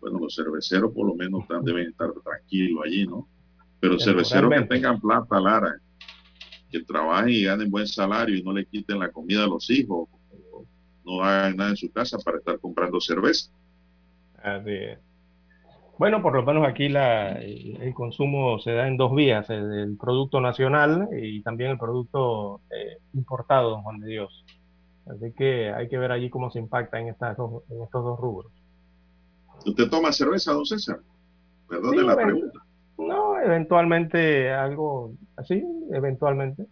Bueno, los cerveceros por lo menos deben estar tranquilos allí, ¿no? Pero cerveceros que tengan plata, Lara, que trabajen y ganen buen salario y no le quiten la comida a los hijos, no hagan nada en su casa para estar comprando cerveza. Bueno, por lo menos aquí la, el, consumo se da en dos vías, el, producto nacional y también el producto eh, importado, don Juan de Dios. Así que hay que ver allí cómo se impacta en, estas en estos dos rubros. ¿Usted toma cerveza, don César? Perdón de la pregunta. No, eventualmente algo así, eventualmente.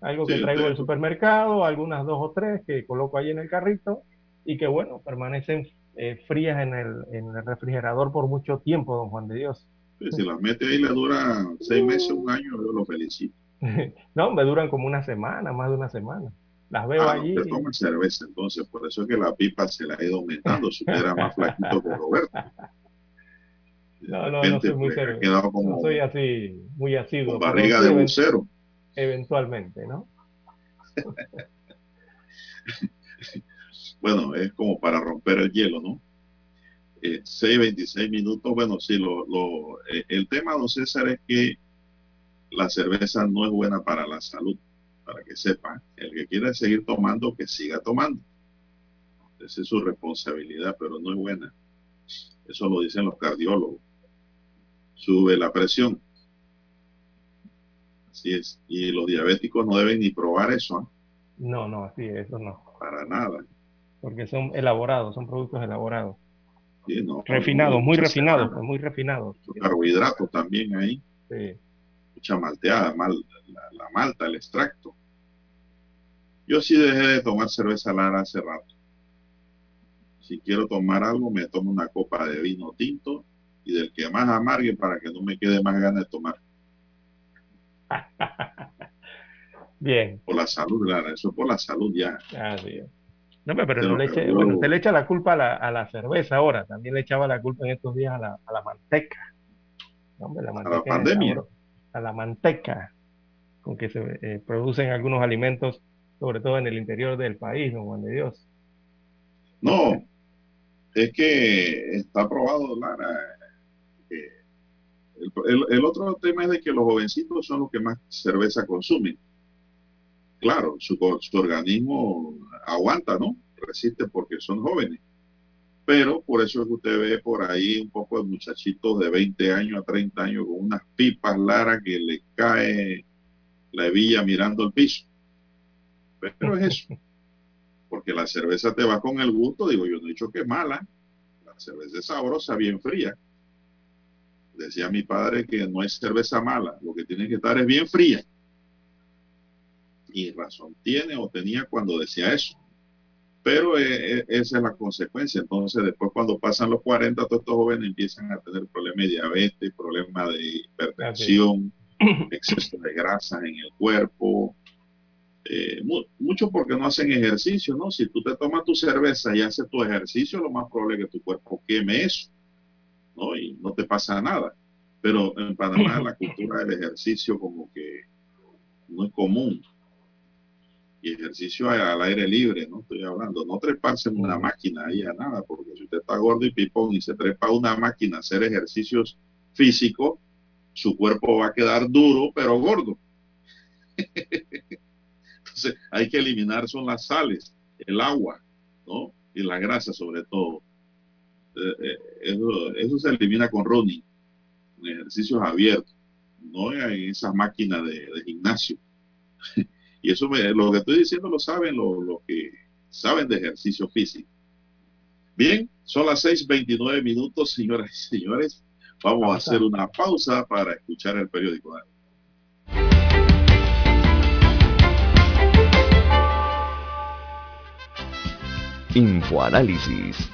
Algo que traigo del supermercado, algunas dos o tres que coloco ahí en el carrito y que bueno, permanecen eh, frías en el, en el refrigerador por mucho tiempo, don Juan de Dios. si las mete ahí le dura seis meses, un año, yo lo felicito. no, me duran como una semana, más de una semana. Las veo ah, allí. Usted toma cerveza, entonces, por eso es que la pipa se la ha ido aumentando, si era más flaquito que Roberto. No, no, no soy muy serio. no soy así, muy asiduo. Con barriga de bucero. Eventualmente, ¿no? bueno, es como para romper el hielo, ¿no? Eh, 6, minutos, bueno, sí, lo, lo, eh, el tema, don César, es que la cerveza no es buena para la salud, para que sepa. El que quiera seguir tomando, que siga tomando. Esa es su responsabilidad, pero no es buena. Eso lo dicen los cardiólogos. Sube la presión. Así es. Y los diabéticos no deben ni probar eso. ¿ah? No, no, así eso no. Para nada porque son elaborados, son productos elaborados. refinados, muy refinados, muy refinados. Carbohidratos también ahí. Mucha malteada, mal, la, malta, el extracto. Yo sí dejé de tomar cerveza Lara hace rato. Si quiero tomar algo, me tomo una copa de vino tinto y del que más amargue para que no me quede más ganas de tomar. Bien. Por la salud, Lara, eso por la salud ya. Ah, bien. No, pero no le eche, bueno, usted le echa la culpa a la, a la, cerveza ahora, también le echaba la culpa en estos días a la, a la manteca. la manteca a la pandemia. A la manteca con que se eh, producen algunos alimentos, sobre todo en el interior del país, don Juan de Dios. No, es que está probado, Lara. El, otro tema es de que los jovencitos son los que más cerveza consumen claro, su, organismo aguanta, ¿no? Resiste porque son jóvenes. Pero por eso es que usted ve por ahí un poco de muchachitos de 20 años a 30 años con unas pipas largas que le cae la hebilla mirando el piso. Pero es eso. Porque la cerveza te va con el gusto, digo, yo no he dicho que es mala. La cerveza es sabrosa, bien fría. Decía mi padre que no es cerveza mala, lo que tiene que estar es bien fría y razón tiene o tenía cuando decía eso. Pero eh, eh, esa es la consecuencia. Entonces, después cuando pasan los 40, todos estos jóvenes empiezan a tener problemas de diabetes, problemas de hipertensión, exceso de grasa en el cuerpo. Eh, mucho porque no hacen ejercicio, ¿no? Si tú te tomas tu cerveza y haces tu ejercicio, lo más probable es que tu cuerpo queme eso, ¿no? Y no te pasa nada. Pero en Panamá la cultura del ejercicio como que no es común y ejercicio al aire libre, no estoy hablando, no treparse en una máquina ahí a nada, porque si usted está gordo y pipón y se trepa a una máquina a hacer ejercicios físicos, su cuerpo va a quedar duro pero gordo. Entonces hay que eliminar son las sales, el agua, ¿no? Y la grasa sobre todo. Eh, eh, eso, se elimina con running, en ejercicios abiertos, no en esas máquinas de, de gimnasio. Y eso lo que estoy diciendo lo saben los que saben de ejercicio físico. Bien, son las 6.29 minutos, señoras y señores. Vamos a hacer una pausa para escuchar el periódico. Infoanálisis.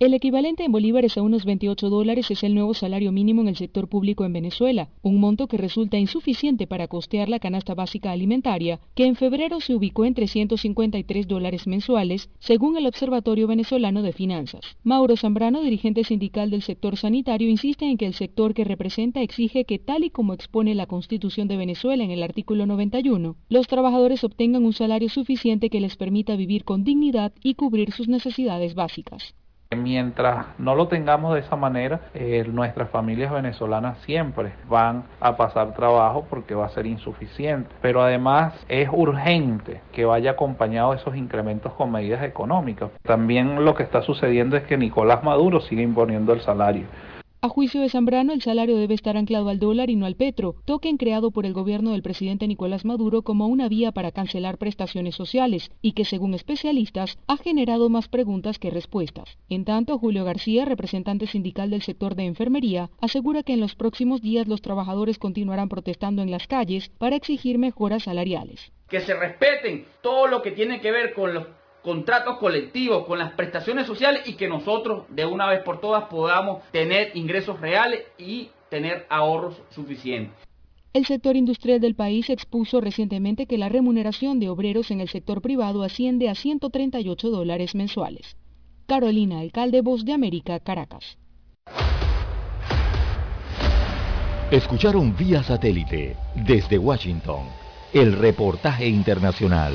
El equivalente en bolívares a unos 28 dólares es el nuevo salario mínimo en el sector público en Venezuela, un monto que resulta insuficiente para costear la canasta básica alimentaria, que en febrero se ubicó en 353 dólares mensuales, según el Observatorio Venezolano de Finanzas. Mauro Zambrano, dirigente sindical del sector sanitario, insiste en que el sector que representa exige que, tal y como expone la Constitución de Venezuela en el artículo 91, los trabajadores obtengan un salario suficiente que les permita vivir con dignidad y cubrir sus necesidades básicas. Mientras no lo tengamos de esa manera, eh, nuestras familias venezolanas siempre van a pasar trabajo porque va a ser insuficiente. Pero además es urgente que vaya acompañado esos incrementos con medidas económicas. También lo que está sucediendo es que Nicolás Maduro sigue imponiendo el salario. A juicio de Zambrano, el salario debe estar anclado al dólar y no al petro, token creado por el gobierno del presidente Nicolás Maduro como una vía para cancelar prestaciones sociales y que, según especialistas, ha generado más preguntas que respuestas. En tanto, Julio García, representante sindical del sector de enfermería, asegura que en los próximos días los trabajadores continuarán protestando en las calles para exigir mejoras salariales. Que se respeten todo lo que tiene que ver con los contratos colectivos, con las prestaciones sociales y que nosotros de una vez por todas podamos tener ingresos reales y tener ahorros suficientes. El sector industrial del país expuso recientemente que la remuneración de obreros en el sector privado asciende a 138 dólares mensuales. Carolina, alcalde Voz de América, Caracas. Escucharon vía satélite desde Washington el reportaje internacional.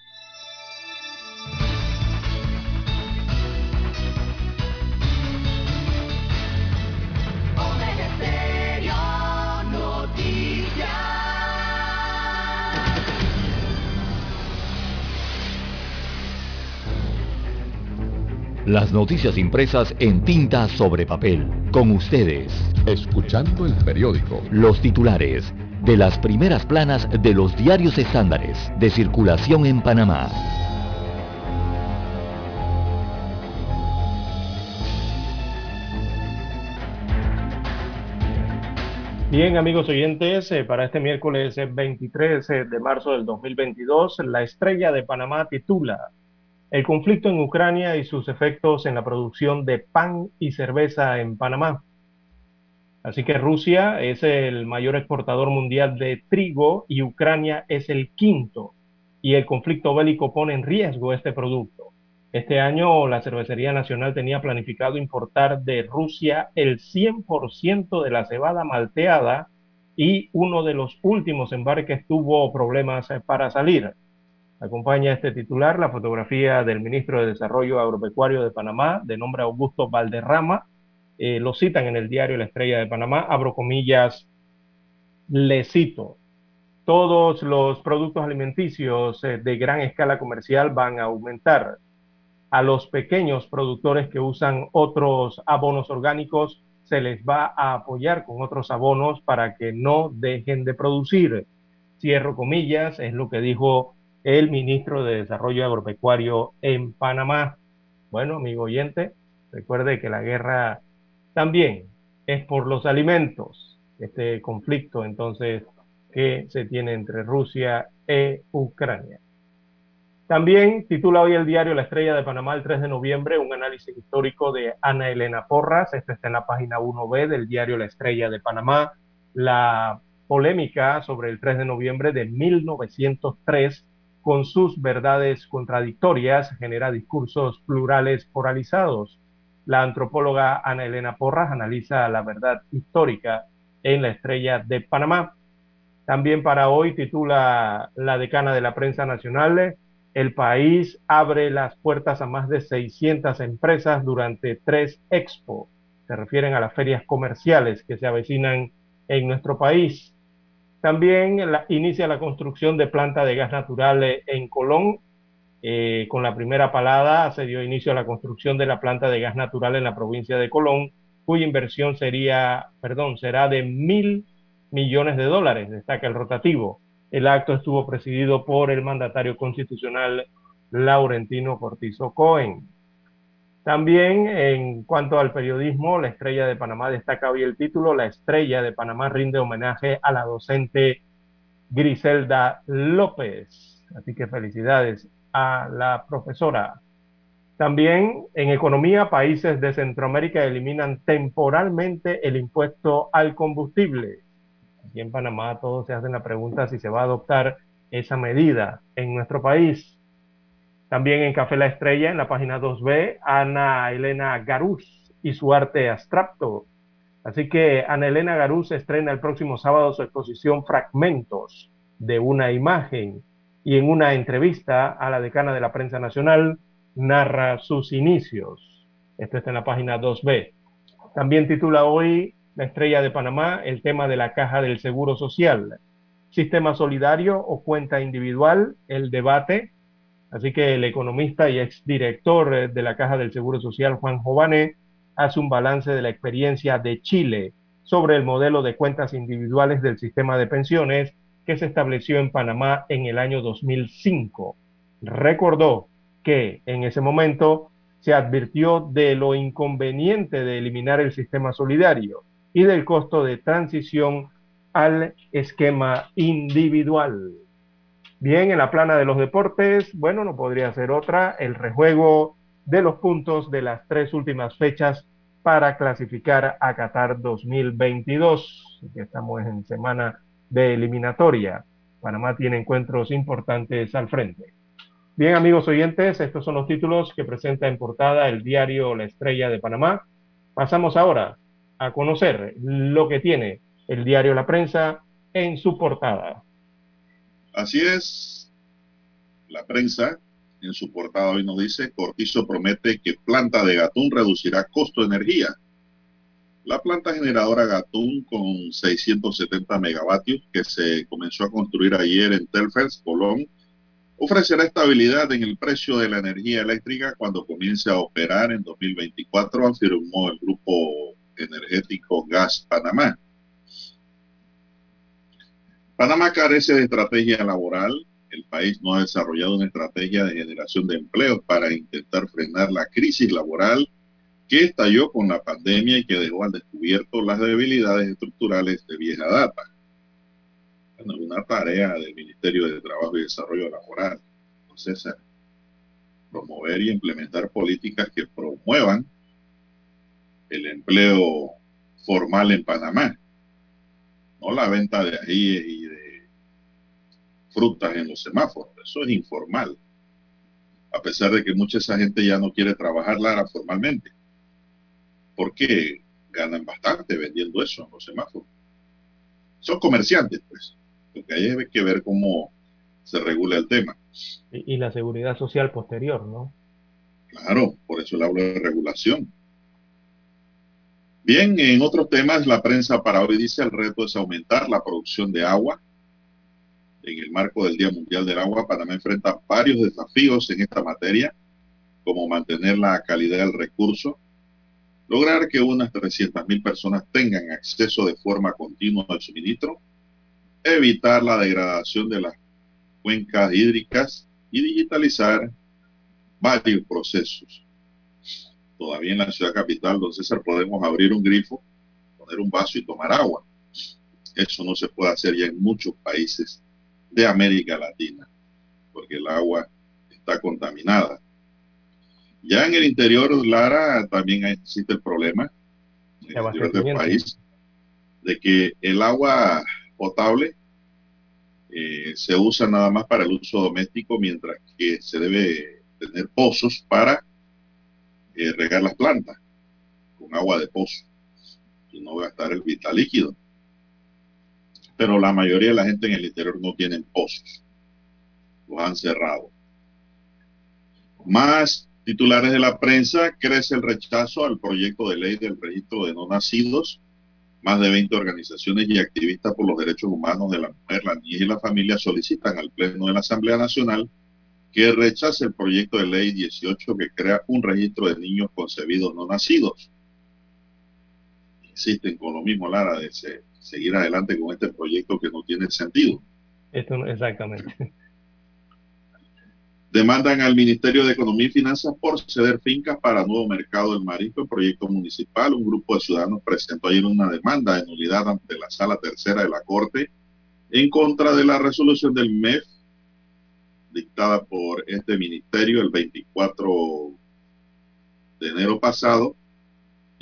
Las noticias impresas en tinta sobre papel. Con ustedes. Escuchando el periódico. Los titulares de las primeras planas de los diarios estándares de circulación en Panamá. Bien, amigos oyentes, eh, para este miércoles 23 eh, de marzo del 2022, la estrella de Panamá titula el conflicto en Ucrania y sus efectos en la producción de pan y cerveza en Panamá. Así que Rusia es el mayor exportador mundial de trigo y Ucrania es el quinto. Y el conflicto bélico pone en riesgo este producto. Este año la Cervecería Nacional tenía planificado importar de Rusia el 100% de la cebada malteada y uno de los últimos embarques tuvo problemas para salir. Acompaña este titular la fotografía del ministro de Desarrollo Agropecuario de Panamá, de nombre Augusto Valderrama. Eh, lo citan en el diario La Estrella de Panamá, abro comillas, le cito, todos los productos alimenticios eh, de gran escala comercial van a aumentar. A los pequeños productores que usan otros abonos orgánicos se les va a apoyar con otros abonos para que no dejen de producir. Cierro comillas, es lo que dijo el ministro de Desarrollo Agropecuario en Panamá. Bueno, amigo oyente, recuerde que la guerra también es por los alimentos, este conflicto entonces que se tiene entre Rusia e Ucrania. También titula hoy el diario La Estrella de Panamá el 3 de noviembre un análisis histórico de Ana Elena Porras. Este está en la página 1B del diario La Estrella de Panamá. La polémica sobre el 3 de noviembre de 1903 con sus verdades contradictorias, genera discursos plurales polarizados. La antropóloga Ana Elena Porras analiza la verdad histórica en la estrella de Panamá. También para hoy titula la decana de la prensa nacional, el país abre las puertas a más de 600 empresas durante tres expo. Se refieren a las ferias comerciales que se avecinan en nuestro país. También inicia la construcción de planta de gas natural en Colón. Eh, con la primera palada se dio inicio a la construcción de la planta de gas natural en la provincia de Colón, cuya inversión sería, perdón, será de mil millones de dólares, destaca el rotativo. El acto estuvo presidido por el mandatario constitucional Laurentino Cortizo Cohen. También en cuanto al periodismo, la estrella de Panamá destaca hoy el título, la estrella de Panamá rinde homenaje a la docente Griselda López. Así que felicidades a la profesora. También en economía, países de Centroamérica eliminan temporalmente el impuesto al combustible. Aquí en Panamá todos se hacen la pregunta si se va a adoptar esa medida en nuestro país. También en Café La Estrella, en la página 2B, Ana Elena Garús y su arte abstracto. Así que Ana Elena Garús estrena el próximo sábado su exposición Fragmentos de una imagen y en una entrevista a la decana de la prensa nacional narra sus inicios. Esto está en la página 2B. También titula hoy la estrella de Panamá, el tema de la caja del Seguro Social. Sistema solidario o cuenta individual, el debate. Así que el economista y exdirector de la Caja del Seguro Social, Juan Jovane, hace un balance de la experiencia de Chile sobre el modelo de cuentas individuales del sistema de pensiones que se estableció en Panamá en el año 2005. Recordó que en ese momento se advirtió de lo inconveniente de eliminar el sistema solidario y del costo de transición al esquema individual. Bien, en la plana de los deportes, bueno, no podría ser otra, el rejuego de los puntos de las tres últimas fechas para clasificar a Qatar 2022, que estamos en semana de eliminatoria. Panamá tiene encuentros importantes al frente. Bien, amigos oyentes, estos son los títulos que presenta en portada el diario La Estrella de Panamá. Pasamos ahora a conocer lo que tiene el diario La Prensa en su portada. Así es, la prensa en su portada hoy nos dice, Cortizo promete que planta de Gatún reducirá costo de energía. La planta generadora Gatún con 670 megavatios que se comenzó a construir ayer en Telfers, Colón, ofrecerá estabilidad en el precio de la energía eléctrica cuando comience a operar en 2024, afirmó el grupo energético Gas Panamá. Panamá carece de estrategia laboral. El país no ha desarrollado una estrategia de generación de empleos para intentar frenar la crisis laboral que estalló con la pandemia y que dejó al descubierto las debilidades estructurales de vieja data. Bueno, una tarea del Ministerio de Trabajo y Desarrollo Laboral, entonces, promover y implementar políticas que promuevan el empleo formal en Panamá, no la venta de ajíes y frutas en los semáforos, eso es informal, a pesar de que mucha esa gente ya no quiere trabajar Lara formalmente, porque ganan bastante vendiendo eso en los semáforos. Son comerciantes, pues, lo que hay que ver cómo se regula el tema. Y, y la seguridad social posterior, ¿no? Claro, por eso le hablo de regulación Bien, en otros temas, la prensa para hoy dice el reto es aumentar la producción de agua. En el marco del Día Mundial del Agua, Panamá enfrenta varios desafíos en esta materia, como mantener la calidad del recurso, lograr que unas 300.000 personas tengan acceso de forma continua al suministro, evitar la degradación de las cuencas hídricas y digitalizar varios procesos todavía en la ciudad capital, don César, podemos abrir un grifo, poner un vaso y tomar agua. Eso no se puede hacer ya en muchos países de América Latina, porque el agua está contaminada. Ya en el interior, Lara, también existe el problema, en el interior del país, de que el agua potable eh, se usa nada más para el uso doméstico, mientras que se debe tener pozos para eh, regar las plantas con agua de pozo y no gastar el vital líquido. Pero la mayoría de la gente en el interior no tienen pozos. Los han cerrado. Más titulares de la prensa, crece el rechazo al proyecto de ley del registro de no nacidos. Más de 20 organizaciones y activistas por los derechos humanos de la mujer, la niñez y la familia solicitan al Pleno de la Asamblea Nacional que rechace el proyecto de ley 18 que crea un registro de niños concebidos no nacidos. Insisten con lo mismo, Lara, de seguir adelante con este proyecto que no tiene sentido. Esto, exactamente. Demandan al Ministerio de Economía y Finanzas por ceder fincas para nuevo mercado del marisco proyecto municipal. Un grupo de ciudadanos presentó ayer una demanda de nulidad ante la Sala Tercera de la Corte en contra de la resolución del MEF dictada por este ministerio el 24 de enero pasado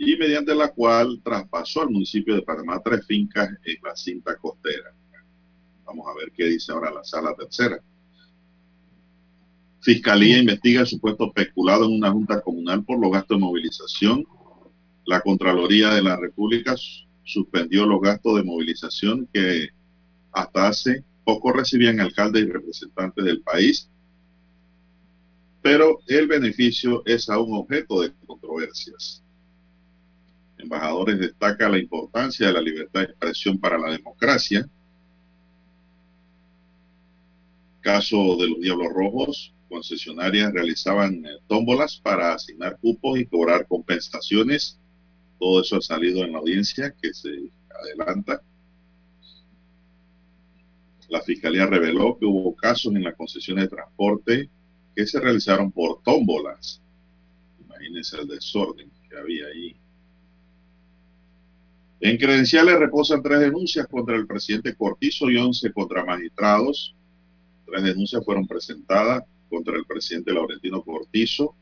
y mediante la cual traspasó al municipio de Panamá tres fincas en la cinta costera. Vamos a ver qué dice ahora la sala tercera. Fiscalía investiga el supuesto peculado en una junta comunal por los gastos de movilización. La Contraloría de la República suspendió los gastos de movilización que hasta hace poco recibían alcaldes y representantes del país, pero el beneficio es aún objeto de controversias. Embajadores destaca la importancia de la libertad de expresión para la democracia. Caso de los Diablos Rojos, concesionarias realizaban eh, tómbolas para asignar cupos y cobrar compensaciones. Todo eso ha salido en la audiencia que se adelanta. La Fiscalía reveló que hubo casos en las concesiones de transporte que se realizaron por tómbolas. Imagínense el desorden que había ahí. En credenciales reposan tres denuncias contra el presidente Cortizo y once contra magistrados. Tres denuncias fueron presentadas contra el presidente Laurentino Cortizo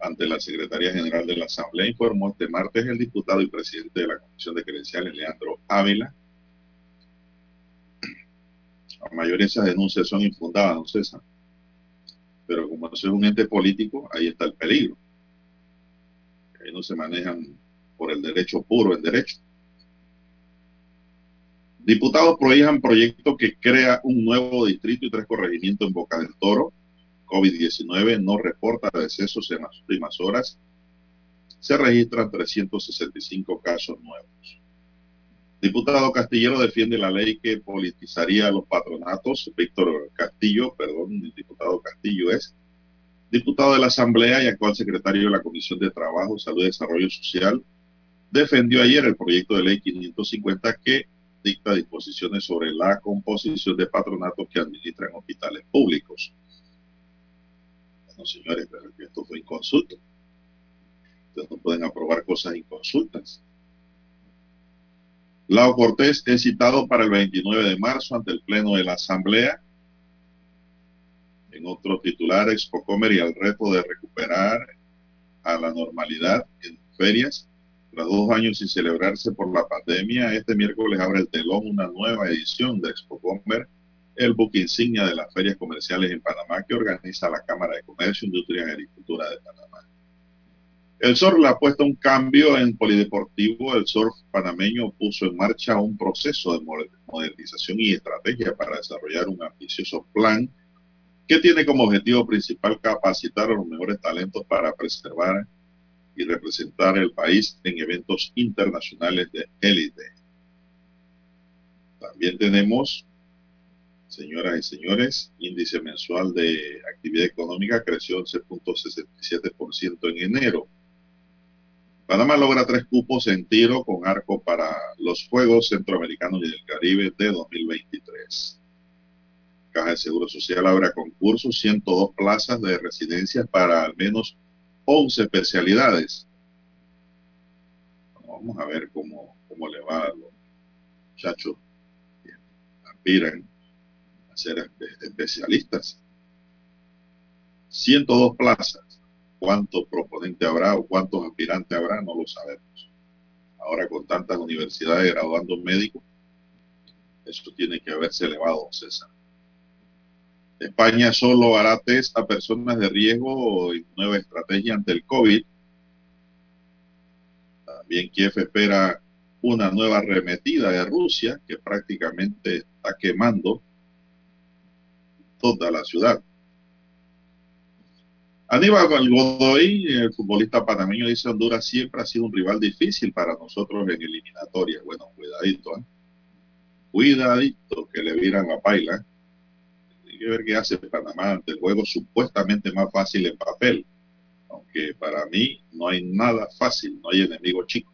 ante la Secretaría General de la Asamblea, informó este martes el diputado y presidente de la Comisión de Credenciales, Leandro Ávila. La mayoría de esas denuncias son infundadas, don César. Pero como eso es un ente político, ahí está el peligro. Ahí no se manejan por el derecho puro en derecho. Diputados prohíban proyecto que crea un nuevo distrito y tres corregimientos en Boca del Toro. COVID-19 no reporta decesos en las últimas horas. Se registran 365 casos nuevos. Diputado Castillero defiende la ley que politizaría a los patronatos. Víctor Castillo, perdón, el diputado Castillo es diputado de la Asamblea y actual secretario de la Comisión de Trabajo, Salud y Desarrollo Social. Defendió ayer el proyecto de ley 550 que dicta disposiciones sobre la composición de patronatos que administran hospitales públicos. Bueno, señores, pero esto fue inconsulto. Ustedes no pueden aprobar cosas inconsultas. Lao Cortés es citado para el 29 de marzo ante el Pleno de la Asamblea. En otro titular, Expocomer y el reto de recuperar a la normalidad en ferias tras dos años sin celebrarse por la pandemia, este miércoles abre el telón una nueva edición de Expo Comer, el buque insignia de las ferias comerciales en Panamá que organiza la Cámara de Comercio, Industria y Agricultura de Panamá. El surf le ha puesto un cambio en polideportivo. El surf panameño puso en marcha un proceso de modernización y estrategia para desarrollar un ambicioso plan que tiene como objetivo principal capacitar a los mejores talentos para preservar y representar el país en eventos internacionales de élite. También tenemos, señoras y señores, índice mensual de actividad económica creció 11.67% en enero. Panamá logra tres cupos en tiro con arco para los Juegos Centroamericanos y del Caribe de 2023. Caja de Seguro Social abre concursos 102 plazas de residencias para al menos 11 especialidades. vamos a ver cómo, cómo le va a los muchachos que aspiran a ser especialistas. 102 plazas. ¿Cuántos proponentes habrá o cuántos aspirantes habrá? No lo sabemos. Ahora con tantas universidades graduando médicos, eso tiene que haberse elevado, César. España solo hará test a personas de riesgo y nueva estrategia ante el COVID. También Kiev espera una nueva arremetida de Rusia que prácticamente está quemando toda la ciudad. Aníbal Godoy, el futbolista panameño, dice Honduras siempre ha sido un rival difícil para nosotros en eliminatoria. Bueno, cuidadito, ¿eh? cuidadito que le viran la paila. Hay que ver qué hace Panamá ante el juego supuestamente más fácil en papel. Aunque para mí no hay nada fácil, no hay enemigo chico.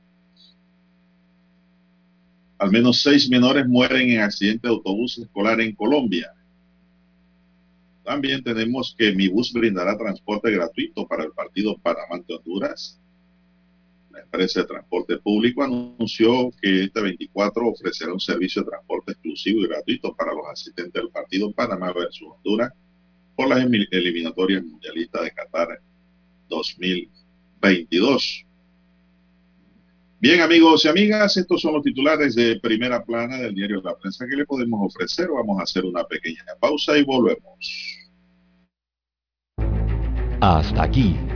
Al menos seis menores mueren en accidente de autobús escolar en Colombia. También tenemos que mi bus brindará transporte gratuito para el partido Panamá de Honduras. La empresa de transporte público anunció que este 24 ofrecerá un servicio de transporte exclusivo y gratuito para los asistentes del partido Panamá versus Honduras por las eliminatorias mundialistas de Qatar 2022. Bien, amigos y amigas, estos son los titulares de primera plana del diario la prensa que le podemos ofrecer. Vamos a hacer una pequeña pausa y volvemos. Hasta aquí,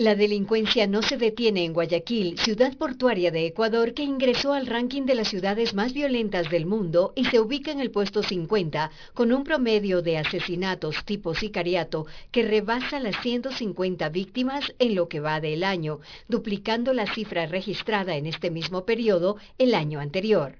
La delincuencia no se detiene en Guayaquil, ciudad portuaria de Ecuador que ingresó al ranking de las ciudades más violentas del mundo y se ubica en el puesto 50 con un promedio de asesinatos tipo sicariato que rebasa las 150 víctimas en lo que va del año, duplicando la cifra registrada en este mismo periodo el año anterior.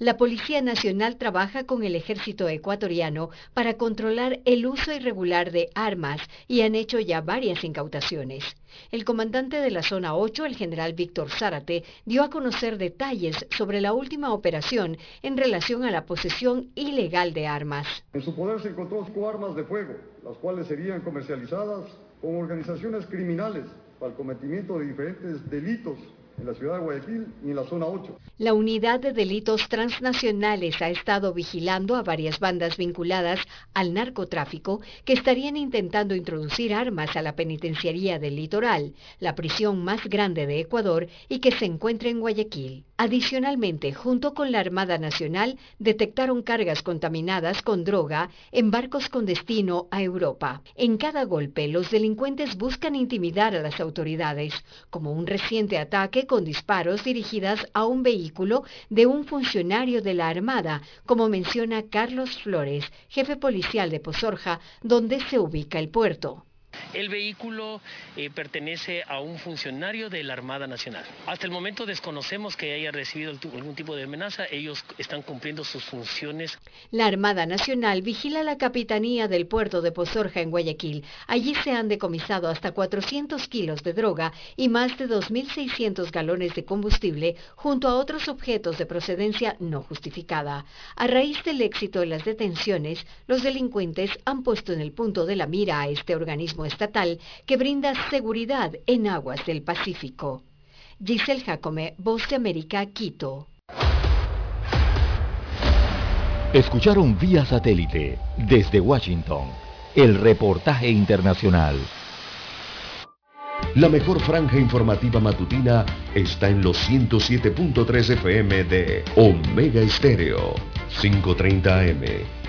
La Policía Nacional trabaja con el ejército ecuatoriano para controlar el uso irregular de armas y han hecho ya varias incautaciones. El comandante de la zona 8, el general Víctor Zárate, dio a conocer detalles sobre la última operación en relación a la posesión ilegal de armas. En su poder se encontró cinco armas de fuego, las cuales serían comercializadas con organizaciones criminales para el cometimiento de diferentes delitos en la ciudad de Guayaquil y en la zona 8. La unidad de delitos transnacionales ha estado vigilando a varias bandas vinculadas al narcotráfico que estarían intentando introducir armas a la penitenciaría del litoral, la prisión más grande de Ecuador y que se encuentra en Guayaquil. Adicionalmente, junto con la Armada Nacional, detectaron cargas contaminadas con droga en barcos con destino a Europa. En cada golpe, los delincuentes buscan intimidar a las autoridades, como un reciente ataque con disparos dirigidas a un vehículo de un funcionario de la Armada, como menciona Carlos Flores, jefe policial de Pozorja, donde se ubica el puerto. El vehículo eh, pertenece a un funcionario de la Armada Nacional. Hasta el momento desconocemos que haya recibido algún tipo de amenaza. Ellos están cumpliendo sus funciones. La Armada Nacional vigila la capitanía del puerto de Pozorja en Guayaquil. Allí se han decomisado hasta 400 kilos de droga y más de 2.600 galones de combustible junto a otros objetos de procedencia no justificada. A raíz del éxito de las detenciones, los delincuentes han puesto en el punto de la mira a este organismo estatal que brinda seguridad en aguas del Pacífico. Giselle Jacome, Voz de América, Quito. Escucharon vía satélite desde Washington el reportaje internacional. La mejor franja informativa matutina está en los 107.3 FM de Omega Estéreo. 5.30 AM.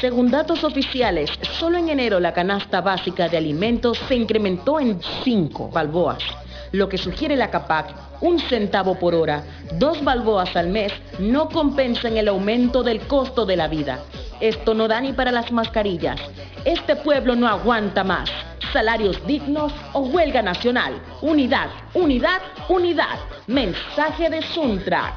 Según datos oficiales, solo en enero la canasta básica de alimentos se incrementó en 5 balboas, lo que sugiere la CAPAC, un centavo por hora, dos balboas al mes, no compensan el aumento del costo de la vida. Esto no da ni para las mascarillas. Este pueblo no aguanta más. Salarios dignos o huelga nacional. Unidad, unidad, unidad. Mensaje de Suntra.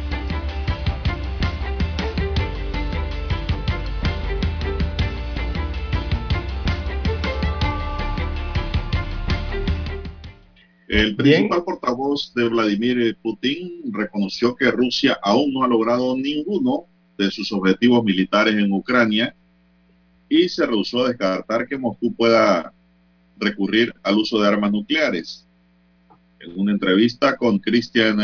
El principal portavoz de Vladimir Putin reconoció que Rusia aún no ha logrado ninguno de sus objetivos militares en Ucrania y se rehusó a descartar que Moscú pueda recurrir al uso de armas nucleares. En una entrevista con Christian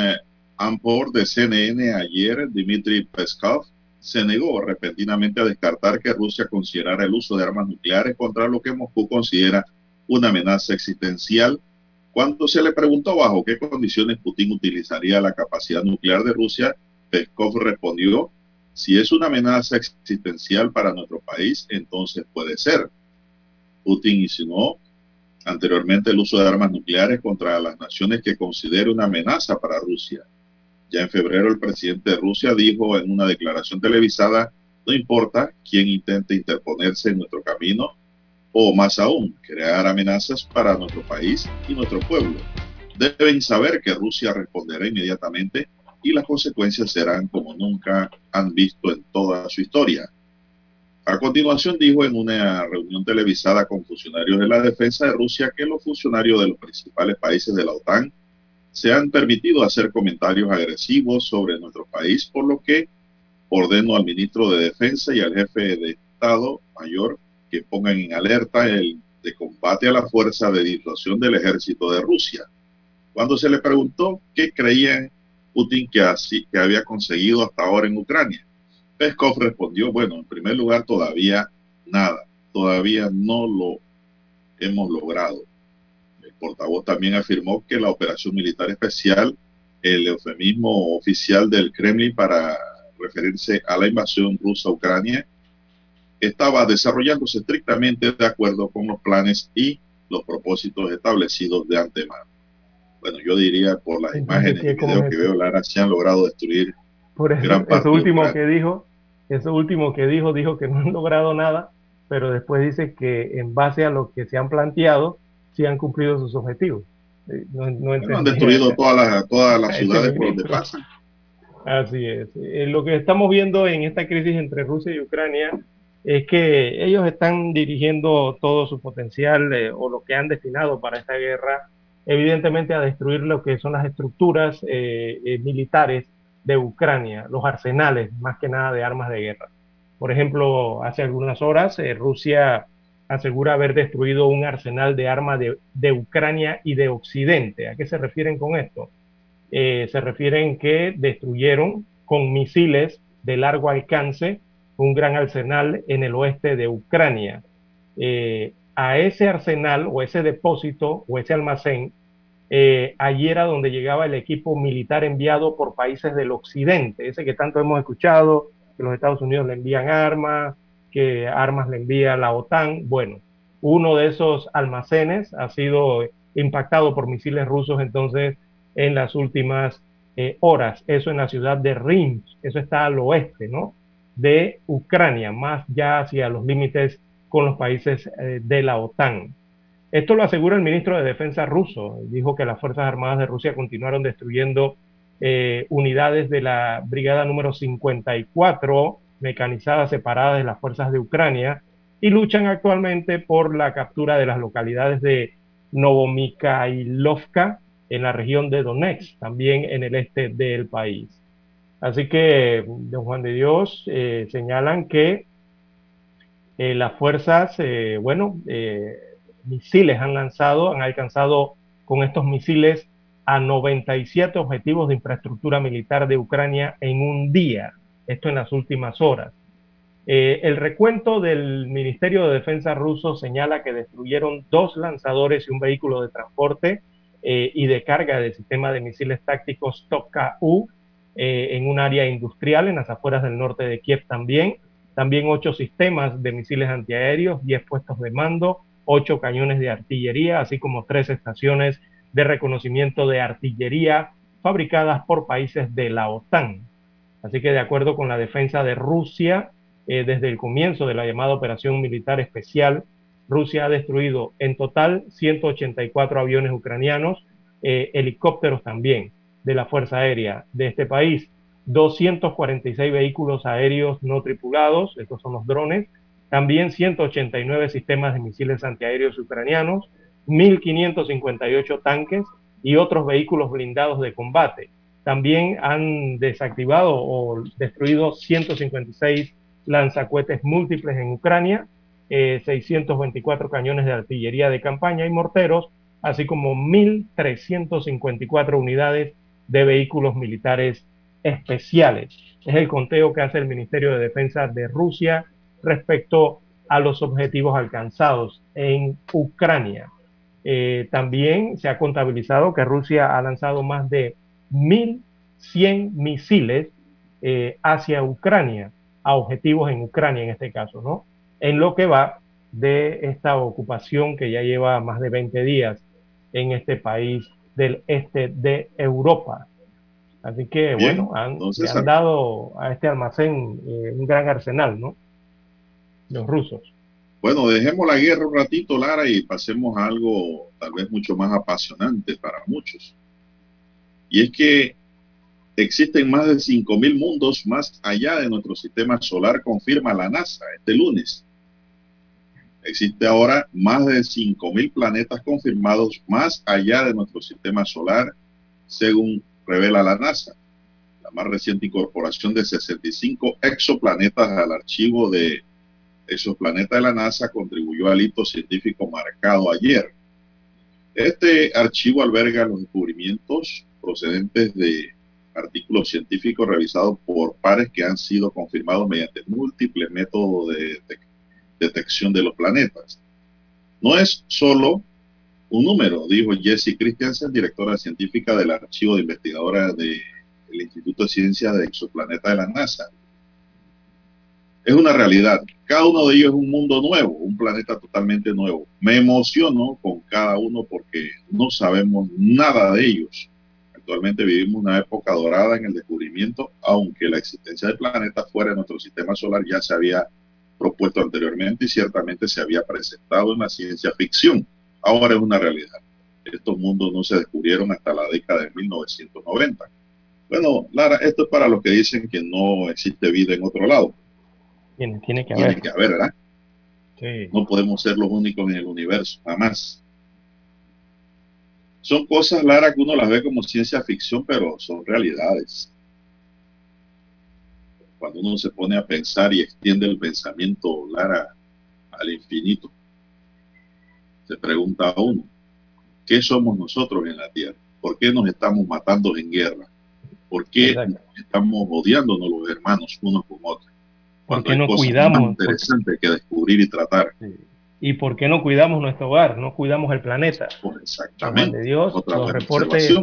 Ampor de CNN ayer, Dmitry Peskov se negó repentinamente a descartar que Rusia considerara el uso de armas nucleares contra lo que Moscú considera una amenaza existencial cuando se le preguntó bajo qué condiciones Putin utilizaría la capacidad nuclear de Rusia, Peskov respondió, si es una amenaza existencial para nuestro país, entonces puede ser. Putin insinuó anteriormente el uso de armas nucleares contra las naciones que considere una amenaza para Rusia. Ya en febrero el presidente de Rusia dijo en una declaración televisada, no importa quién intente interponerse en nuestro camino, o más aún, crear amenazas para nuestro país y nuestro pueblo. Deben saber que Rusia responderá inmediatamente y las consecuencias serán como nunca han visto en toda su historia. A continuación dijo en una reunión televisada con funcionarios de la defensa de Rusia que los funcionarios de los principales países de la OTAN se han permitido hacer comentarios agresivos sobre nuestro país, por lo que ordeno al ministro de Defensa y al jefe de Estado Mayor que pongan en alerta el de combate a la fuerza de disuasión del ejército de Rusia. Cuando se le preguntó qué creía Putin que, que había conseguido hasta ahora en Ucrania, Peskov respondió, bueno, en primer lugar todavía nada, todavía no lo hemos logrado. El portavoz también afirmó que la operación militar especial, el eufemismo oficial del Kremlin para referirse a la invasión rusa a Ucrania, estaba desarrollándose estrictamente de acuerdo con los planes y los propósitos establecidos de antemano. Bueno, yo diría por las imágenes y videos que veo, Lara, se han logrado destruir por eso, gran parte eso último que dijo, eso último que dijo, dijo que no han logrado nada, pero después dice que en base a lo que se han planteado, sí han cumplido sus objetivos. Eh, no, no bueno, han destruido todas las todas las ciudades por donde pasan. Así es. Eh, lo que estamos viendo en esta crisis entre Rusia y Ucrania es que ellos están dirigiendo todo su potencial eh, o lo que han destinado para esta guerra, evidentemente a destruir lo que son las estructuras eh, eh, militares de Ucrania, los arsenales, más que nada de armas de guerra. Por ejemplo, hace algunas horas Rusia asegura haber destruido un arsenal de armas de, de, Ucrania y de Occidente. ¿A qué se refieren con esto? se refieren que destruyeron con misiles de largo alcance un gran arsenal en el oeste de Ucrania. eh, a ese arsenal o ese depósito o ese almacén, eh, allí era donde llegaba el equipo militar enviado por países del occidente, ese que tanto hemos escuchado, que los Estados Unidos le envían armas, que armas le envía la OTAN. Bueno, uno de esos almacenes ha sido impactado por misiles rusos entonces en las últimas eh, horas. Eso en la ciudad de Rim, eso está al oeste, ¿no? De Ucrania, más ya hacia los límites con los países eh, de la OTAN. Esto lo asegura el ministro de Defensa ruso. Dijo que las Fuerzas Armadas de Rusia continuaron destruyendo eh, unidades de la brigada número 54 mecanizadas separadas de las fuerzas de Ucrania y luchan actualmente por la captura de las localidades de Novomikhailovka en la región de Donetsk, también en el este del país. Así que, don Juan de Dios, eh, señalan que eh, las fuerzas, eh, bueno, misiles han lanzado, han alcanzado con estos misiles a 97 objetivos de infraestructura militar de Ucrania en un día, esto en las últimas horas. El recuento del Ministerio de Defensa ruso señala que destruyeron dos lanzadores y un vehículo de transporte y de carga del sistema de misiles tácticos Topka-U eh, en un área industrial en las afueras del norte de Kiev también. También ocho sistemas de misiles antiaéreos, diez puestos de mando, ocho cañones de artillería, así como tres estaciones de reconocimiento de artillería fabricadas por países de la OTAN. Así que de acuerdo con la defensa de Rusia, eh, desde el comienzo de la llamada operación militar especial, Rusia ha destruido en total 184 aviones ucranianos, eh, helicópteros también de la Fuerza Aérea de este país, 246 vehículos aéreos no tripulados, estos son los drones, también 189 sistemas de misiles antiaéreos ucranianos, 1.558 tanques y otros vehículos blindados de combate. También han desactivado o destruido 156 lanzacuetes múltiples en Ucrania, 624 eh, cañones de artillería de campaña y morteros, así como 1.354 unidades de vehículos militares especiales. Es el conteo que hace el Ministerio de Defensa de Rusia respecto a los objetivos alcanzados en Ucrania. Eh, también se ha contabilizado que Rusia ha lanzado más de 1.100 misiles eh, hacia Ucrania, a objetivos en Ucrania en este caso, ¿no? En lo que va de esta ocupación que ya lleva más de 20 días en este país del este de Europa. Así que, bueno, han, han dado a este almacén eh, un gran arsenal, ¿no? Los rusos. Bueno, dejemos la guerra un ratito, Lara, y pasemos a algo tal vez mucho más apasionante para muchos. Y es que Existen más de 5.000 mundos más allá de nuestro sistema solar, confirma la NASA este lunes. Existe ahora más de 5.000 planetas confirmados más allá de nuestro sistema solar, según revela la NASA. La más reciente incorporación de 65 exoplanetas al archivo de exoplanetas de la NASA contribuyó al hito científico marcado ayer. Este archivo alberga los descubrimientos procedentes de artículos científicos realizados por pares que han sido confirmados mediante múltiples métodos de, detección de los planetas. No es solo un número, dijo Jessie Christiansen, directora científica del archivo de investigadora del Instituto de Ciencias de Exoplaneta de la NASA. Es una realidad. Cada uno de ellos es un mundo nuevo, un planeta totalmente nuevo. Me emociono con cada uno porque no sabemos nada de ellos. Actualmente vivimos una época dorada en el descubrimiento, aunque la existencia del planeta fuera de nuestro sistema solar ya se había propuesto anteriormente y ciertamente se había presentado en la ciencia ficción. Ahora es una realidad. Estos mundos no se descubrieron hasta la década de 1990. Bueno, Lara, esto es para los que dicen que no existe vida en otro lado. Tiene, tiene que haber. Tiene que haber, ¿verdad? Sí. No podemos ser los únicos en el universo, jamás. Son cosas, Lara, que uno las ve como ciencia ficción, pero son realidades. Cuando uno se pone a pensar y extiende el pensamiento, Lara, al infinito, se pregunta a uno, ¿qué somos nosotros en la Tierra? ¿Por qué nos estamos matando en guerra? ¿Por qué estamos odiándonos los hermanos unos con otros? Cuando ¿Por qué no cuidamos? Más interesante que descubrir y tratar. ¿Y por qué no cuidamos nuestro hogar? No cuidamos el planeta. Exactamente. De Dios, los reportes,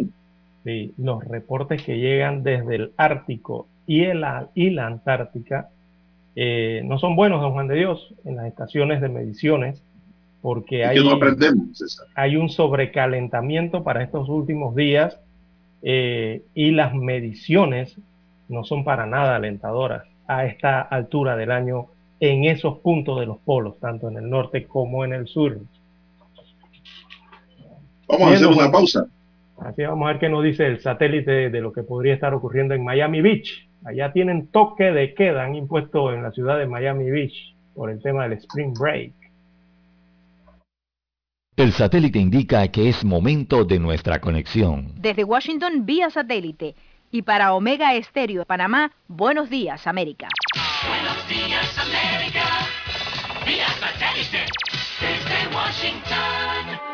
los reportes que llegan desde el Ártico y, el, y la Antártica eh, no son buenos, don Juan de Dios, en las estaciones de mediciones, porque hay, hay un sobrecalentamiento para estos últimos días eh, y las mediciones no son para nada alentadoras a esta altura del año en esos puntos de los polos, tanto en el norte como en el sur. Vamos a hacer una pausa. Así vamos a ver qué nos dice el satélite de lo que podría estar ocurriendo en Miami Beach. Allá tienen toque de queda, han impuesto en la ciudad de Miami Beach por el tema del Spring Break. El satélite indica que es momento de nuestra conexión. Desde Washington vía satélite y para Omega Estéreo Panamá, buenos días América. Buenos días América, vía satélite desde Washington.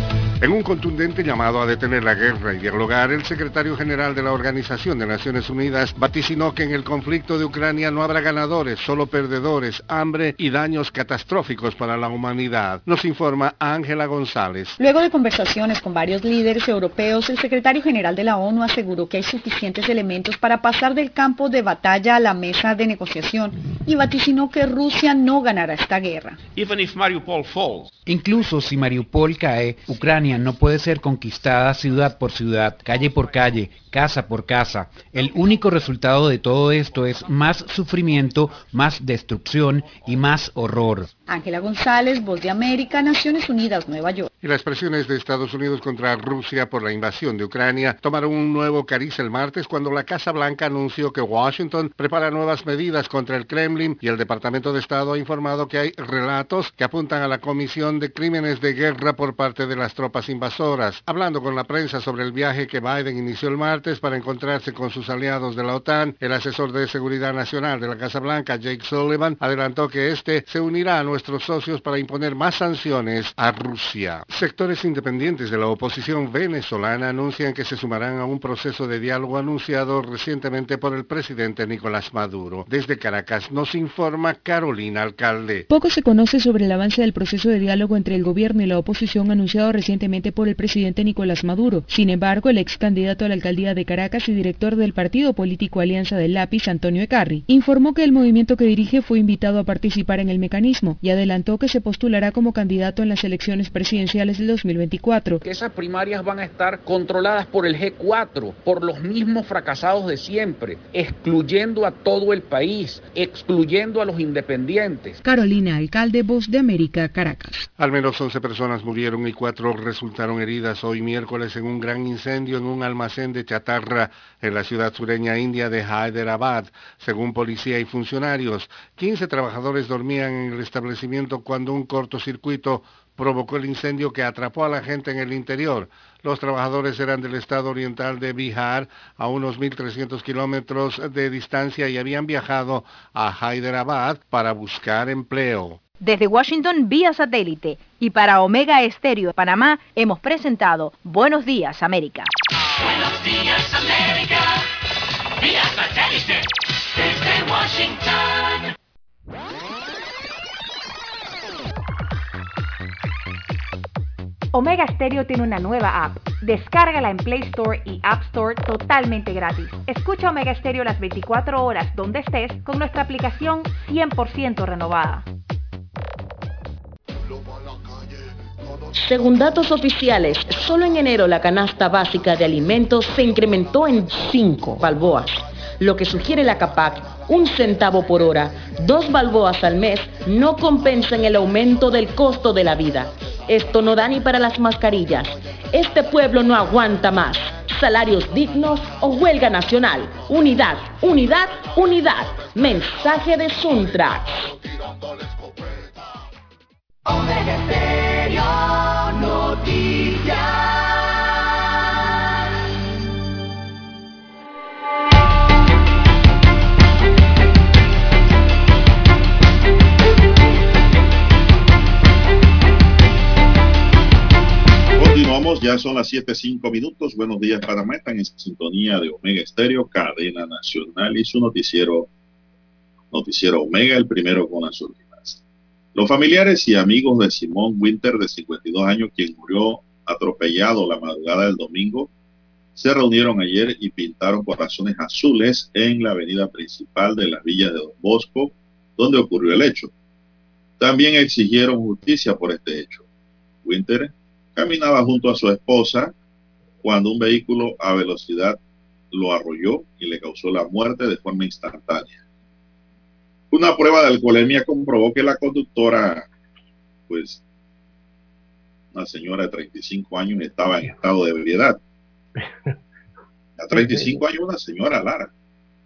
En un contundente llamado a detener la guerra y dialogar, el secretario general de la Organización de Naciones Unidas vaticinó que en el conflicto de Ucrania no habrá ganadores, solo perdedores, hambre y daños catastróficos para la humanidad. Nos informa Ángela González. Luego de conversaciones con varios líderes europeos, el secretario general de la ONU aseguró que hay suficientes elementos para pasar del campo de batalla a la mesa de negociación y vaticinó que Rusia no ganará esta guerra. Incluso si Mariupol cae, Ucrania no puede ser conquistada ciudad por ciudad, calle por calle, casa por casa. El único resultado de todo esto es más sufrimiento, más destrucción y más horror. Ángela González, Voz de América, Naciones Unidas, Nueva York. Y las presiones de Estados Unidos contra Rusia por la invasión de Ucrania tomaron un nuevo cariz el martes cuando la Casa Blanca anunció que Washington prepara nuevas medidas contra el Kremlin y el Departamento de Estado ha informado que hay relatos que apuntan a la comisión de crímenes de guerra por parte de las tropas invasoras. Hablando con la prensa sobre el viaje que Biden inició el martes para encontrarse con sus aliados de la OTAN, el asesor de seguridad nacional de la Casa Blanca, Jake Sullivan, adelantó que este se unirá a nuestros socios para imponer más sanciones a Rusia. Sectores independientes de la oposición venezolana anuncian que se sumarán a un proceso de diálogo anunciado recientemente por el presidente Nicolás Maduro. Desde Caracas nos informa Carolina Alcalde. Poco se conoce sobre el avance del proceso de diálogo entre el gobierno y la oposición anunciado recientemente por el presidente Nicolás Maduro. Sin embargo, el ex candidato a la alcaldía de Caracas y director del partido político Alianza del Lápiz, Antonio Ecarri, informó que el movimiento que dirige fue invitado a participar en el mecanismo y adelantó que se postulará como candidato en las elecciones presidenciales del 2024. Que esas primarias van a estar controladas por el G4, por los mismos fracasados de siempre, excluyendo a todo el país, excluyendo a los independientes. Carolina Alcalde, Voz de América, Caracas. Al menos 11 personas murieron y cuatro resultaron heridas hoy miércoles en un gran incendio en un almacén de chatarra en la ciudad sureña india de Hyderabad, según policía y funcionarios. 15 trabajadores dormían en el establecimiento cuando un cortocircuito provocó el incendio que atrapó a la gente en el interior. Los trabajadores eran del estado oriental de Bihar, a unos 1.300 kilómetros de distancia, y habían viajado a Hyderabad para buscar empleo. Desde Washington vía satélite y para Omega Estéreo Panamá hemos presentado Buenos Días América. Buenos Días América vía satélite desde Washington. Omega Stereo tiene una nueva app. Descárgala en Play Store y App Store totalmente gratis. Escucha Omega Stereo las 24 horas donde estés con nuestra aplicación 100% renovada. Según datos oficiales, solo en enero la canasta básica de alimentos se incrementó en 5 balboas, lo que sugiere la CAPAC, un centavo por hora, dos balboas al mes, no compensan el aumento del costo de la vida. Esto no da ni para las mascarillas. Este pueblo no aguanta más. Salarios dignos o huelga nacional. Unidad, unidad, unidad. Mensaje de Ya son las 7.05 minutos. Buenos días, Panamá. Están en sintonía de Omega Estéreo, cadena nacional y su noticiero, noticiero Omega, el primero con las últimas. Los familiares y amigos de Simón Winter, de 52 años, quien murió atropellado la madrugada del domingo, se reunieron ayer y pintaron corazones azules en la avenida principal de las villas de Don Bosco, donde ocurrió el hecho. También exigieron justicia por este hecho. Winter caminaba junto a su esposa cuando un vehículo a velocidad lo arrolló y le causó la muerte de forma instantánea. Una prueba de alcoholemia comprobó que la conductora, pues, una señora de 35 años, estaba en estado de ebriedad. A 35 años una señora, Lara.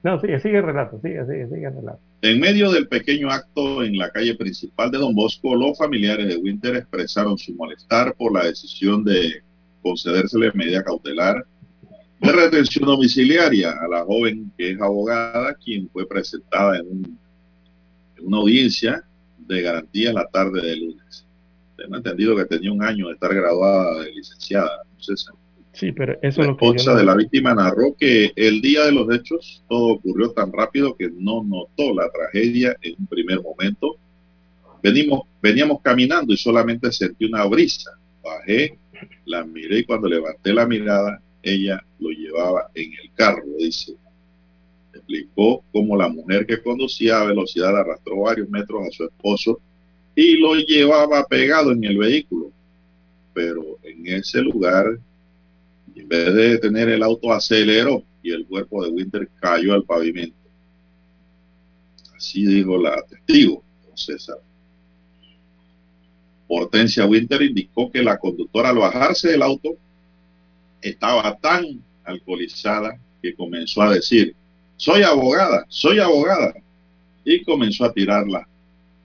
No, sigue, sigue el relato, sigue, sigue, sigue el relato. En medio del pequeño acto en la calle principal de Don Bosco, los familiares de Winter expresaron su malestar por la decisión de concedérsele medida cautelar de retención domiciliaria a la joven que es abogada, quien fue presentada en, un, en una audiencia de garantía la tarde de lunes. Tengo entendido que tenía un año de estar graduada de licenciada. Entonces, Sí, pero eso la es lo que esposa yo no- de la víctima narró que el día de los hechos todo ocurrió tan rápido que no notó la tragedia en un primer momento. Venimos, veníamos caminando y solamente sentí una brisa. Bajé, la miré y cuando levanté la mirada, ella lo llevaba en el carro, dice. Explicó cómo la mujer que conducía a velocidad arrastró varios metros a su esposo y lo llevaba pegado en el vehículo. Pero en ese lugar en vez de detener el auto, aceleró y el cuerpo de Winter cayó al pavimento. Así dijo la testigo, don César. Hortensia Winter indicó que la conductora al bajarse del auto estaba tan alcoholizada que comenzó a decir, soy abogada, soy abogada. Y comenzó a tirar las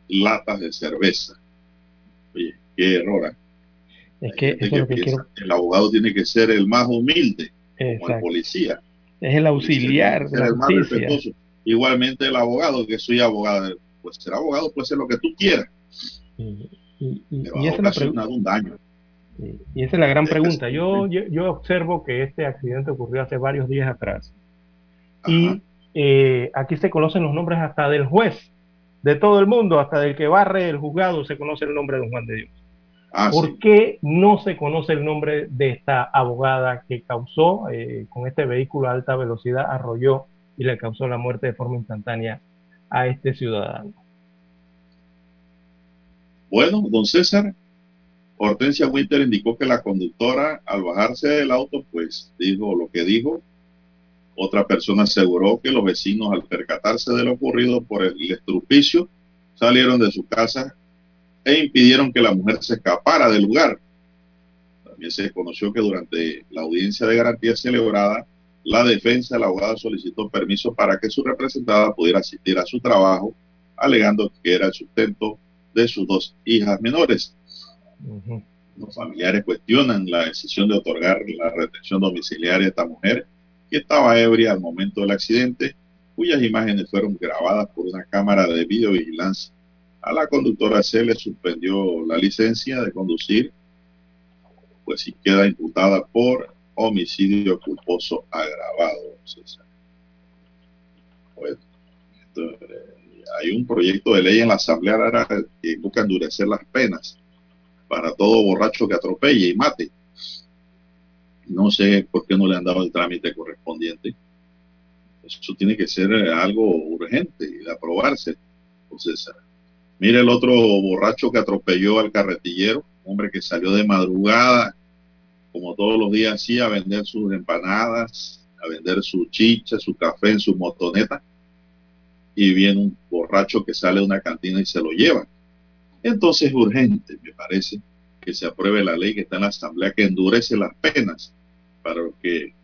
latas de cerveza. Oye, qué error. Es que gente eso es lo que que piensa quiero. que el abogado tiene que ser el más humilde, como el Exacto. policía. Es el auxiliar de Ser la el más respetuoso. Igualmente el abogado, que soy abogado, pues ser abogado puede ser lo que tú quieras, Y, y- y esa ha es la un daño. Y esa es la gran Este pregunta. Yo, yo, yo observo que este accidente ocurrió hace varios días atrás. Y eh, aquí se conocen los nombres hasta del juez, de todo el mundo, hasta del que barre el juzgado, se conoce el nombre de don Juan de Dios. Ah, ¿Por sí. qué no se conoce el nombre de esta abogada que causó eh, con este vehículo a alta velocidad, arrolló y le causó la muerte de forma instantánea a este ciudadano? Bueno, don César, Hortensia Winter indicó que la conductora al bajarse del auto, pues dijo lo que dijo. Otra persona aseguró que los vecinos al percatarse de lo ocurrido por el estrupicio salieron de su casa e impidieron que la mujer se escapara del lugar. También se conoció que durante la audiencia de garantía celebrada, la defensa del abogado solicitó permiso para que su representada pudiera asistir a su trabajo, alegando que era el sustento de sus dos hijas menores. Los familiares cuestionan la decisión de otorgar la retención domiciliaria a esta mujer que estaba ebria al momento del accidente, cuyas imágenes fueron grabadas por una cámara de videovigilancia. A la conductora se le suspendió la licencia de conducir, pues si queda imputada por homicidio culposo agravado. César. Bueno, hay un proyecto de ley en la Asamblea que busca endurecer las penas para todo borracho que atropelle y mate. No sé por qué no le han dado el trámite correspondiente. Eso tiene que ser algo urgente y aprobarse. Entonces, eh, mire el otro borracho que atropelló al carretillero, hombre que salió de madrugada, como todos los días así, a vender sus empanadas, a vender su chicha, su café en su motoneta, y viene un borracho que sale de una cantina y se lo lleva. Entonces es urgente, me parece, que se apruebe la ley que está en la Asamblea que endurece las penas para los que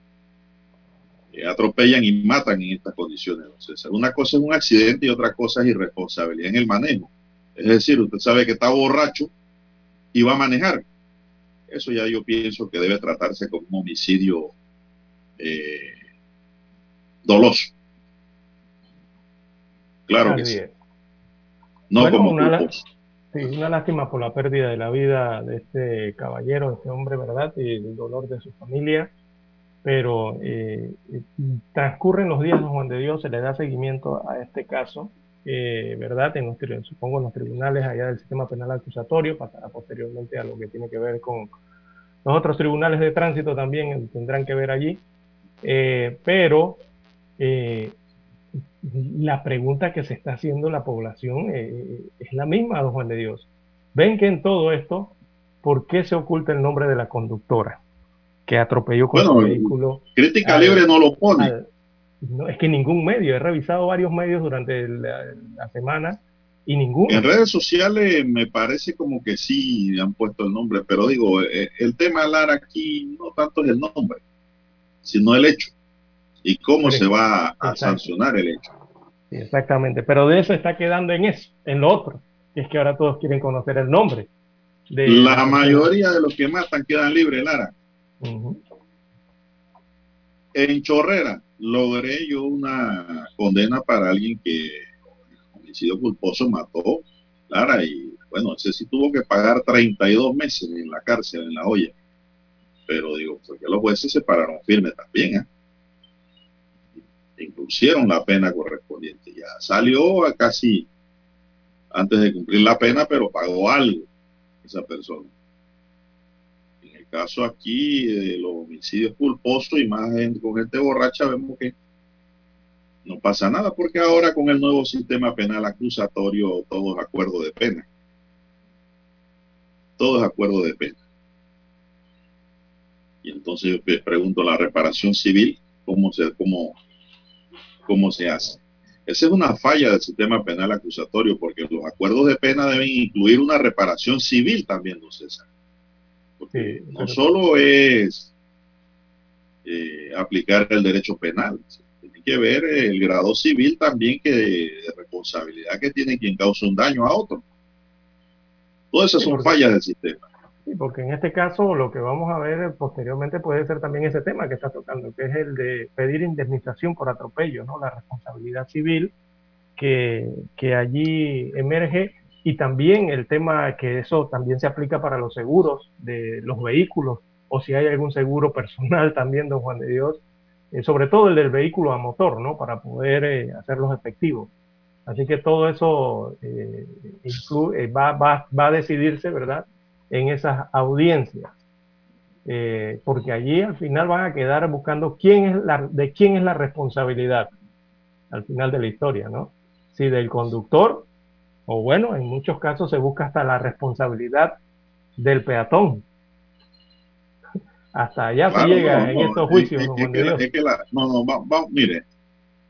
eh, atropellan y matan en estas condiciones. Entonces, una cosa es un accidente y otra cosa es irresponsabilidad en el manejo. Es decir, usted sabe que está borracho y va a manejar. Eso ya yo pienso que debe tratarse como un homicidio eh, doloso. Claro que sí. es. No Bueno, como una, culposo. Sí, una lástima por la pérdida de la vida de este caballero, de este hombre, ¿verdad? Y el dolor de su familia. Pero eh, transcurren los días, don Juan de Dios, se le da seguimiento a este caso, eh, ¿verdad? En los, supongo en los tribunales allá del sistema penal acusatorio, pasará posteriormente a lo que tiene que ver con los otros tribunales de tránsito también tendrán que ver allí. Eh, pero la pregunta que se está haciendo la población eh, es la misma, don Juan de Dios. Ven que en todo esto, ¿por qué se oculta el nombre de la conductora que atropelló con su vehículo? Crítica libre no lo pone. No, es que ningún medio, he revisado varios medios durante la, semana y ninguno. En redes sociales me parece como que sí han puesto el nombre, pero digo, eh, el tema Lara aquí no tanto es el nombre, sino el hecho y cómo se va a sancionar el hecho. exactamente, pero de eso está quedando en eso, en lo otro, que es que ahora todos quieren conocer el nombre. De la mayoría de los que matan quedan libres, Lara. En Chorrera logré yo una condena para alguien que homicidio culposo mató, Lara, y bueno, ese sí tuvo que pagar 32 meses en la cárcel, en la olla. Pero digo, porque los jueces se pararon firme también, ¿eh? impusieron la pena correspondiente. Ya salió a casi antes de cumplir la pena, pero pagó algo esa persona. En caso aquí de los homicidios culposos y más con gente borracha, vemos que no pasa nada, porque ahora con el nuevo sistema penal acusatorio todo es acuerdo de pena. Todo es acuerdo de pena. Y entonces yo pregunto, la reparación civil, ¿cómo se, cómo cómo se hace. Esa es una falla del sistema penal acusatorio, porque los acuerdos de pena deben incluir una reparación civil también, don César. Porque no solo es eh, aplicar el derecho penal, tiene que ver el grado civil también que de, responsabilidad que tiene quien causa un daño a otro. Todas esas son fallas del sistema porque en este caso lo que vamos a ver posteriormente puede ser también ese tema que está tocando, que es el de pedir indemnización por atropello, ¿no? La responsabilidad civil que, que allí emerge y también el tema que eso también se aplica para los seguros de los vehículos o si hay algún seguro personal también, don Juan de Dios, eh, sobre todo el del vehículo a motor, ¿no? Para poder eh, hacerlos efectivos. Así que todo eso eh, va, va, va a decidirse, ¿verdad? en esas audiencias. Eh, porque allí al final van a quedar buscando quién es la, de quién es la responsabilidad al final de la historia, ¿no? Si del conductor, o bueno, en muchos casos se busca hasta la responsabilidad del peatón. Hasta allá se llega en estos juicios. no, no, mire,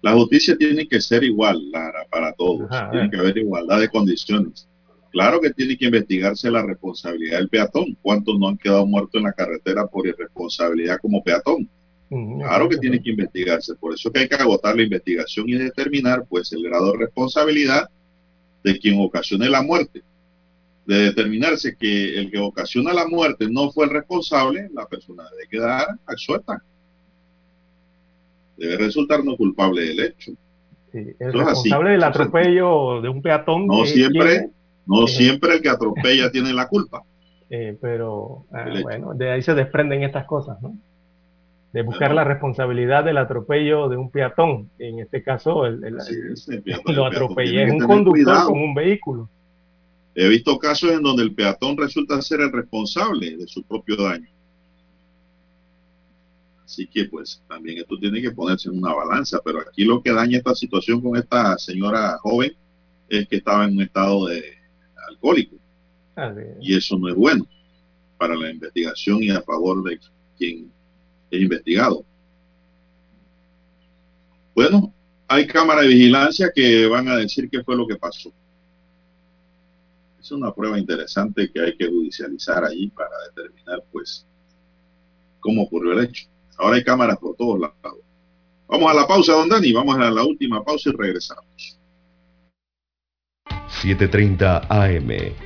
la justicia tiene que ser igual para todos, tiene que haber igualdad de condiciones Claro que tiene que investigarse la responsabilidad del peatón. ¿Cuántos no han quedado muertos en la carretera por irresponsabilidad como peatón? Claro que tiene que investigarse. Por eso que hay que agotar la investigación y determinar pues el grado de responsabilidad de quien ocasione la muerte. De determinarse que el que ocasiona la muerte no fue el responsable, la persona debe quedar absuelta. Debe resultar no culpable del hecho. el responsable del atropello de un peatón. No siempre, no eh, siempre el que atropella tiene la culpa. Eh, pero ah, bueno, de ahí se desprenden estas cosas, ¿no? De buscar la responsabilidad del atropello de un peatón. En este caso, el, lo atropellé es un conductor con un vehículo. He visto casos en donde el peatón resulta ser el responsable de su propio daño. Así que pues también esto tiene que ponerse en una balanza, pero aquí lo que daña esta situación con esta señora joven es que estaba en un estado de alcohólico. Y eso no es bueno para la investigación y a favor de quien es investigado. Bueno, hay cámaras de vigilancia que van a decir qué fue lo que pasó. Es una prueba interesante que hay que judicializar allí para determinar, pues, cómo ocurrió el hecho. Ahora hay cámaras por todos lados. Vamos a la pausa, don Dani. Vamos a la última pausa y regresamos. 7.30 AM.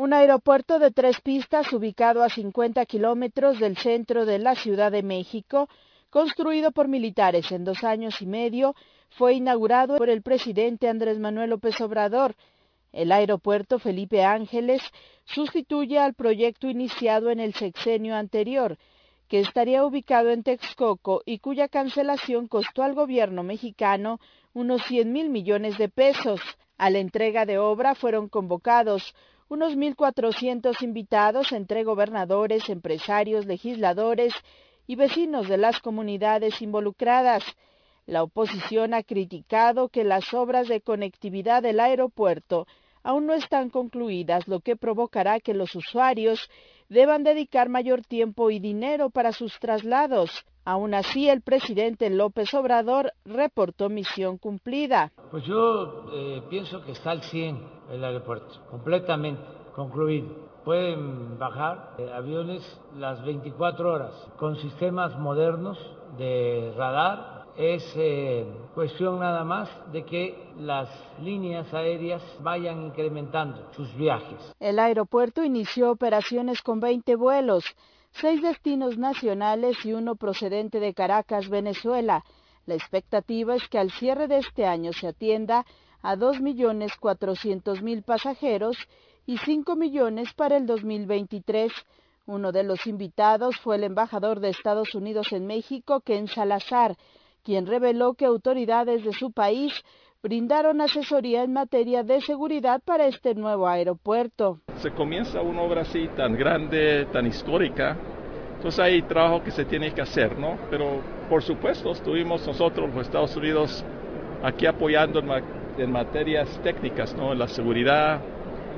Un aeropuerto de tres pistas ubicado a 50 kilómetros del centro de la Ciudad de México, construido por militares en dos años y medio, fue inaugurado por el presidente Andrés Manuel López Obrador. El aeropuerto Felipe Ángeles sustituye al proyecto iniciado en el sexenio anterior, que estaría ubicado en Texcoco y cuya cancelación costó al gobierno mexicano unos 100 mil millones de pesos. A la entrega de obra fueron convocados unos 1.400 invitados entre gobernadores, empresarios, legisladores y vecinos de las comunidades involucradas. La oposición ha criticado que las obras de conectividad del aeropuerto aún no están concluidas, lo que provocará que los usuarios deban dedicar mayor tiempo y dinero para sus traslados. Aún así, el presidente López Obrador reportó misión cumplida. Pues yo eh, pienso que está al 100 el aeropuerto, completamente concluido. Pueden bajar eh, aviones las 24 horas con sistemas modernos de radar. Es eh, cuestión nada más de que las líneas aéreas vayan incrementando sus viajes. El aeropuerto inició operaciones con 20 vuelos, seis destinos nacionales y uno procedente de Caracas, Venezuela. La expectativa es que al cierre de este año se atienda a 2.400.000 pasajeros y 5 millones para el 2023. Uno de los invitados fue el embajador de Estados Unidos en México, Ken Salazar, quien reveló que autoridades de su país brindaron asesoría en materia de seguridad para este nuevo aeropuerto. Se comienza una obra así tan grande, tan histórica, entonces hay trabajo que se tiene que hacer, ¿no? Pero por supuesto estuvimos nosotros, los Estados Unidos, aquí apoyando en materias técnicas, ¿no? En la seguridad,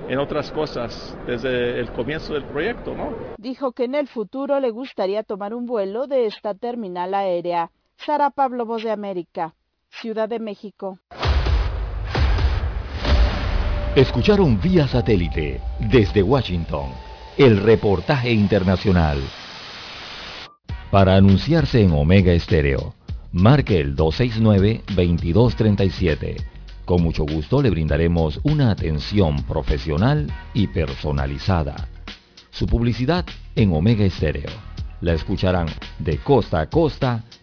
en otras cosas desde el comienzo del proyecto, ¿no? Dijo que en el futuro le gustaría tomar un vuelo de esta terminal aérea. Sara Pablo, Voz de América, Ciudad de México. Escucharon vía satélite desde Washington el reportaje internacional. Para anunciarse en Omega Estéreo, marque el 269-2237 con mucho gusto le brindaremos una atención profesional y personalizada. Su publicidad en Omega Estéreo. La escucharán de costa a costa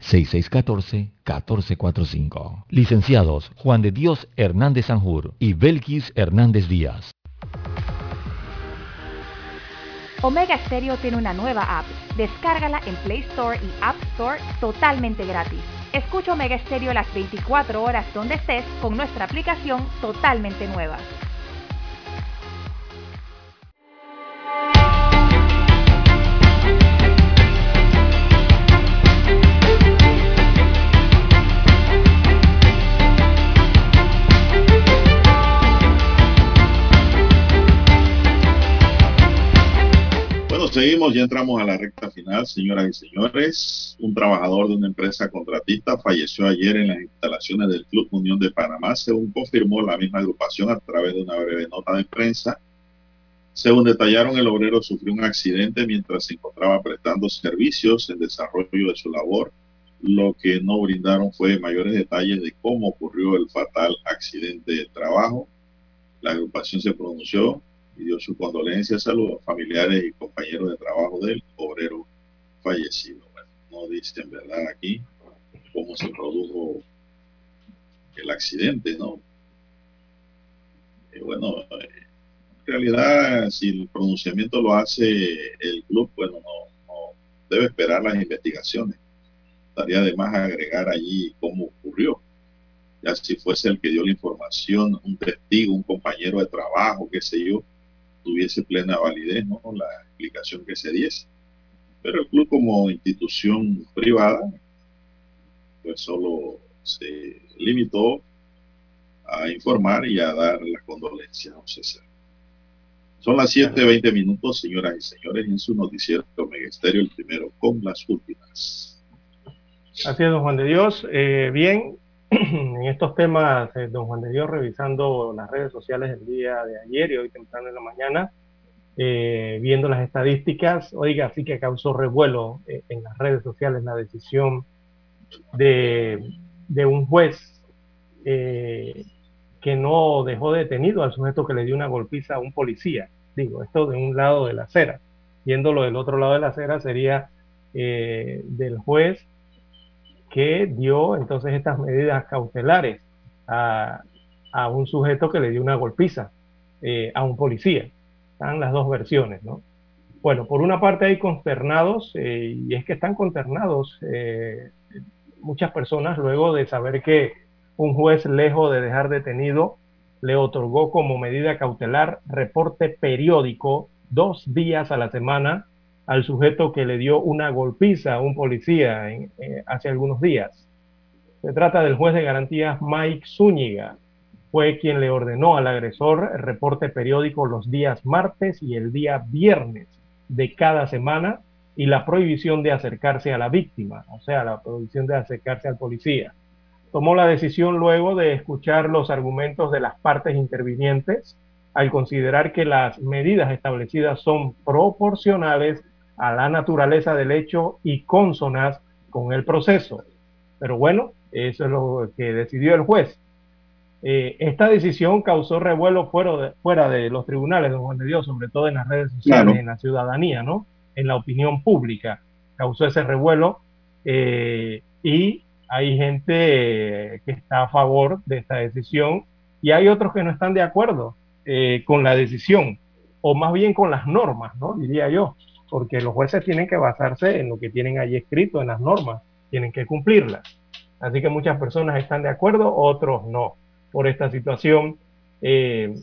6614-1445. Licenciados Juan de Dios Hernández Sanjur y Belkis Hernández Díaz. Omega Stereo tiene una nueva app. Descárgala en Play Store y App Store totalmente gratis. Escucha Omega Stereo las 24 horas donde estés con nuestra aplicación totalmente nueva. Seguimos, ya entramos a la recta final, señoras y señores. Un trabajador de una empresa contratista falleció ayer en las instalaciones del Club Unión de Panamá, según confirmó la misma agrupación a través de una breve nota de prensa. Según detallaron, el obrero sufrió un accidente mientras se encontraba prestando servicios en desarrollo de su labor. Lo que no brindaron fue mayores detalles de cómo ocurrió el fatal accidente de trabajo. La agrupación se pronunció y dio su condolencias a los familiares y compañeros de trabajo del obrero fallecido. Bueno, no dice en verdad aquí cómo se produjo el accidente, ¿no? bueno, en realidad, si el pronunciamiento lo hace el club, bueno, no, no debe esperar las investigaciones. Estaría de más agregar allí cómo ocurrió. ya si fuese el que dio la información, un testigo, un compañero de trabajo, qué sé yo, tuviese plena validez, ¿no? La explicación que se diese. Pero el club como institución privada, pues solo se limitó a informar y a dar las condolencias a César. Son las 7.20 minutos, señoras y señores, en su noticiero Omega Estéreo, el primero con las últimas. Así es, don Juan de Dios. Eh, bien, en estos temas, eh, don Juan de Dios, revisando las redes sociales el día de ayer y hoy temprano en la mañana, eh, viendo las estadísticas, oiga, sí que causó revuelo eh, en las redes sociales la decisión de, de un juez que no dejó detenido al sujeto que le dio una golpiza a un policía. Digo, esto de un lado de la acera. Viéndolo del otro lado de la acera sería del juez que dio entonces estas medidas cautelares a, un sujeto que le dio una golpiza eh, a un policía. Están las dos versiones, ¿no? Bueno, por una parte hay consternados, eh, y es que están consternados eh, muchas personas luego de saber que un juez, lejos de dejar detenido, le otorgó como medida cautelar reporte periódico dos días a la semana al sujeto que le dio una golpiza a un policía eh, hace algunos días. Se trata del juez de garantías Mike Zúñiga. Fue quien le ordenó al agresor el reporte periódico los días martes y el día viernes de cada semana y la prohibición de acercarse a la víctima, o sea, la prohibición de acercarse al policía. Tomó la decisión luego de escuchar los argumentos de las partes intervinientes al considerar que las medidas establecidas son proporcionales a la naturaleza del hecho y consonas con el proceso. Pero bueno, eso es lo que decidió el juez. Eh, esta decisión causó revuelo fuera de, fuera de los tribunales, don Juan de Dios, sobre todo en las redes sociales, en la ciudadanía, ¿no? En la opinión pública. Causó ese revuelo eh, y hay gente que está a favor de esta decisión y hay otros que no están de acuerdo eh, con la decisión, o más bien con las normas, ¿no? Diría yo porque los jueces tienen que basarse en lo que tienen ahí escrito en las normas, tienen que cumplirlas. Así que muchas personas están de acuerdo, otros no, por esta situación eh,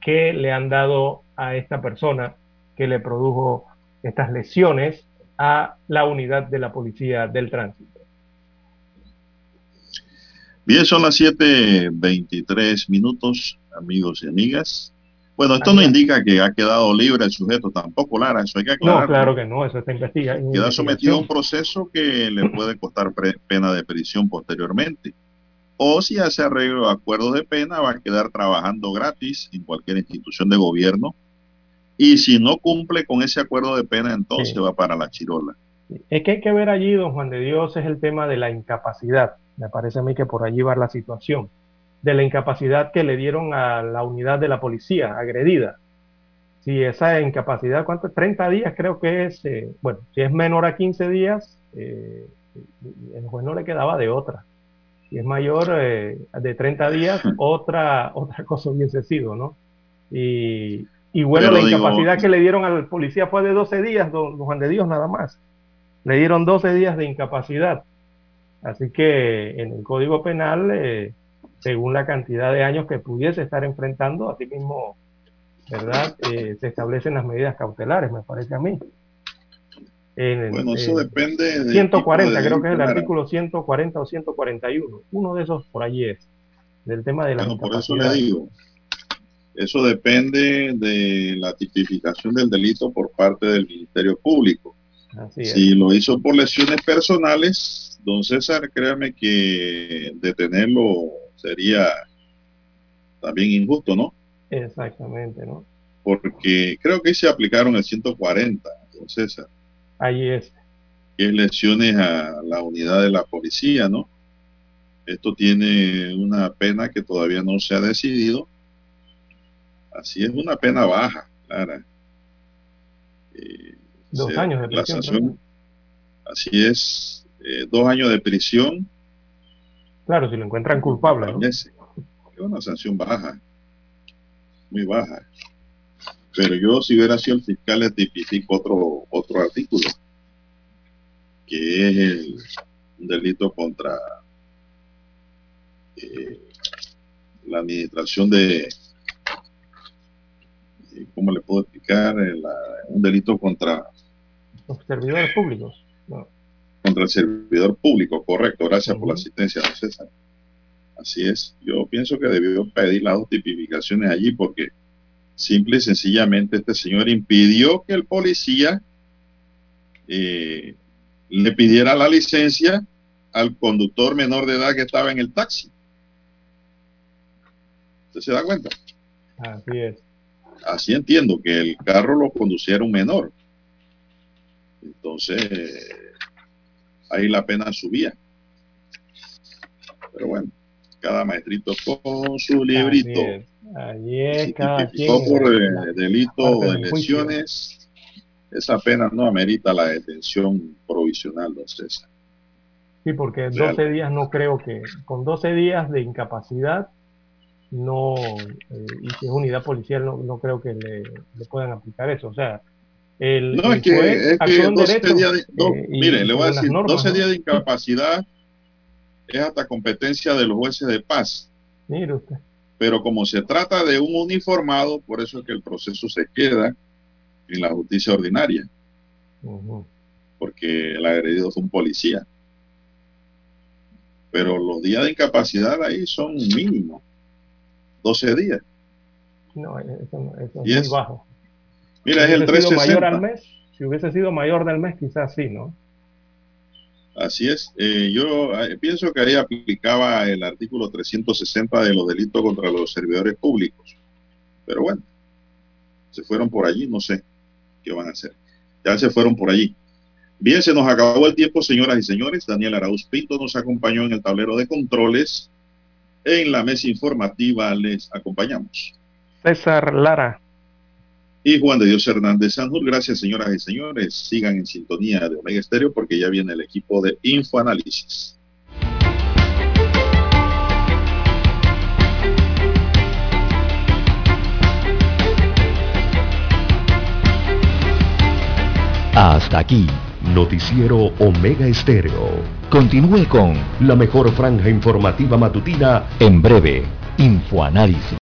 que le han dado a esta persona que le produjo estas lesiones a la unidad de la policía del tránsito. Bien, son las 7.23 minutos, amigos y amigas. Bueno, esto no indica que ha quedado libre el sujeto tampoco, Lara, eso hay que aclarar. No, claro que no, eso está investigando. Queda sometido a un proceso que le puede costar pena de prisión posteriormente. O si hace arreglo de acuerdo de pena, va a quedar trabajando gratis en cualquier institución de gobierno. Y si no cumple con ese acuerdo de pena, entonces va para la chirola. Es que hay que ver allí, don Juan de Dios, es el tema de la incapacidad. Me parece a mí que por allí va la situación de la incapacidad que le dieron a la unidad de la policía agredida. Si esa incapacidad, ¿cuánto? 30 días creo que es, eh, bueno, si es menor a 15 días, eh, el juez no le quedaba de otra. Si es mayor eh, de 30 días, otra, otra cosa hubiese sido, ¿no? Y, y bueno, la incapacidad que le dieron al policía fue de 12 días, don, Juan de Dios, nada más. Le dieron 12 días de incapacidad. Así que en el Código Penal según la cantidad de años que pudiese estar enfrentando, así mismo, ¿verdad? Eh, se establecen las medidas cautelares, me parece a mí. bueno, eso depende de 140, creo que es el artículo 140 o 141. Uno de esos por allí es, del tema de la bueno, por eso le digo, eso depende de la tipificación del delito por parte del Ministerio Público. si lo hizo por lesiones personales, don César, créame que detenerlo sería también injusto, ¿no? Exactamente, ¿no? Porque creo que se aplicaron el 140, entonces. Ahí es. Que es lesiones a la unidad de la policía, ¿no? Esto tiene una pena que todavía no se ha decidido. Así es una pena baja, Clara. Eh, dos años de prisión. así es, eh, dos años de prisión Claro, si lo encuentran culpable. Es una sanción baja, muy baja. Pero yo, si hubiera sido el fiscal, le tipifico otro, otro artículo, que es el delito contra eh, la administración de, eh, ¿cómo le puedo explicar? un delito contra los servidores públicos. Contra el servidor público, correcto. Gracias por la asistencia, César. Así es. Yo pienso que debió pedir las dos tipificaciones allí porque simple y sencillamente este señor impidió que el policía eh, le pidiera la licencia al conductor menor de edad que estaba en el taxi. ¿Usted se da cuenta? Así es. Así entiendo que el carro lo conduciera un menor. Entonces, ahí la pena subía. Pero bueno, cada maestrito con su librito. Allí es, cada por eh, delito de lesiones, esa pena no amerita la detención provisional, don César. Sí, porque 12 días no creo que, con 12 días de incapacidad, no, eh, y si es unidad policial, no, no creo que le, puedan aplicar eso. O sea, el, no, es que, es que 12 días de, eh, mire, le voy a decir, 12 días de incapacidad es hasta competencia de los jueces de paz. Mire usted. Pero como se trata de un uniformado, por eso es que el proceso se queda en la justicia ordinaria. Porque el agredido fue un policía. Pero los días de incapacidad ahí son mínimos. 12 días. No, eso, es muy bajo. Mira, es el 360. Mayor al mes, si hubiese sido mayor del mes, quizás sí, ¿no? Así es. Eh, yo eh, pienso que ahí aplicaba el artículo 360 de los delitos contra los servidores públicos. Pero bueno, se fueron por allí, no sé qué van a hacer. Ya se fueron por allí. Bien, se nos acabó el tiempo, señoras y señores. Daniel Arauz Pinto nos acompañó en el tablero de controles. En la mesa informativa les acompañamos. César Lara y Juan de Dios Hernández Sanjur. Gracias, señoras y señores. Sigan en sintonía de Omega Estéreo porque ya viene el equipo de Infoanálisis. Hasta aquí, Noticiero Omega Estéreo. Continúe con la mejor franja informativa matutina en breve, Infoanálisis.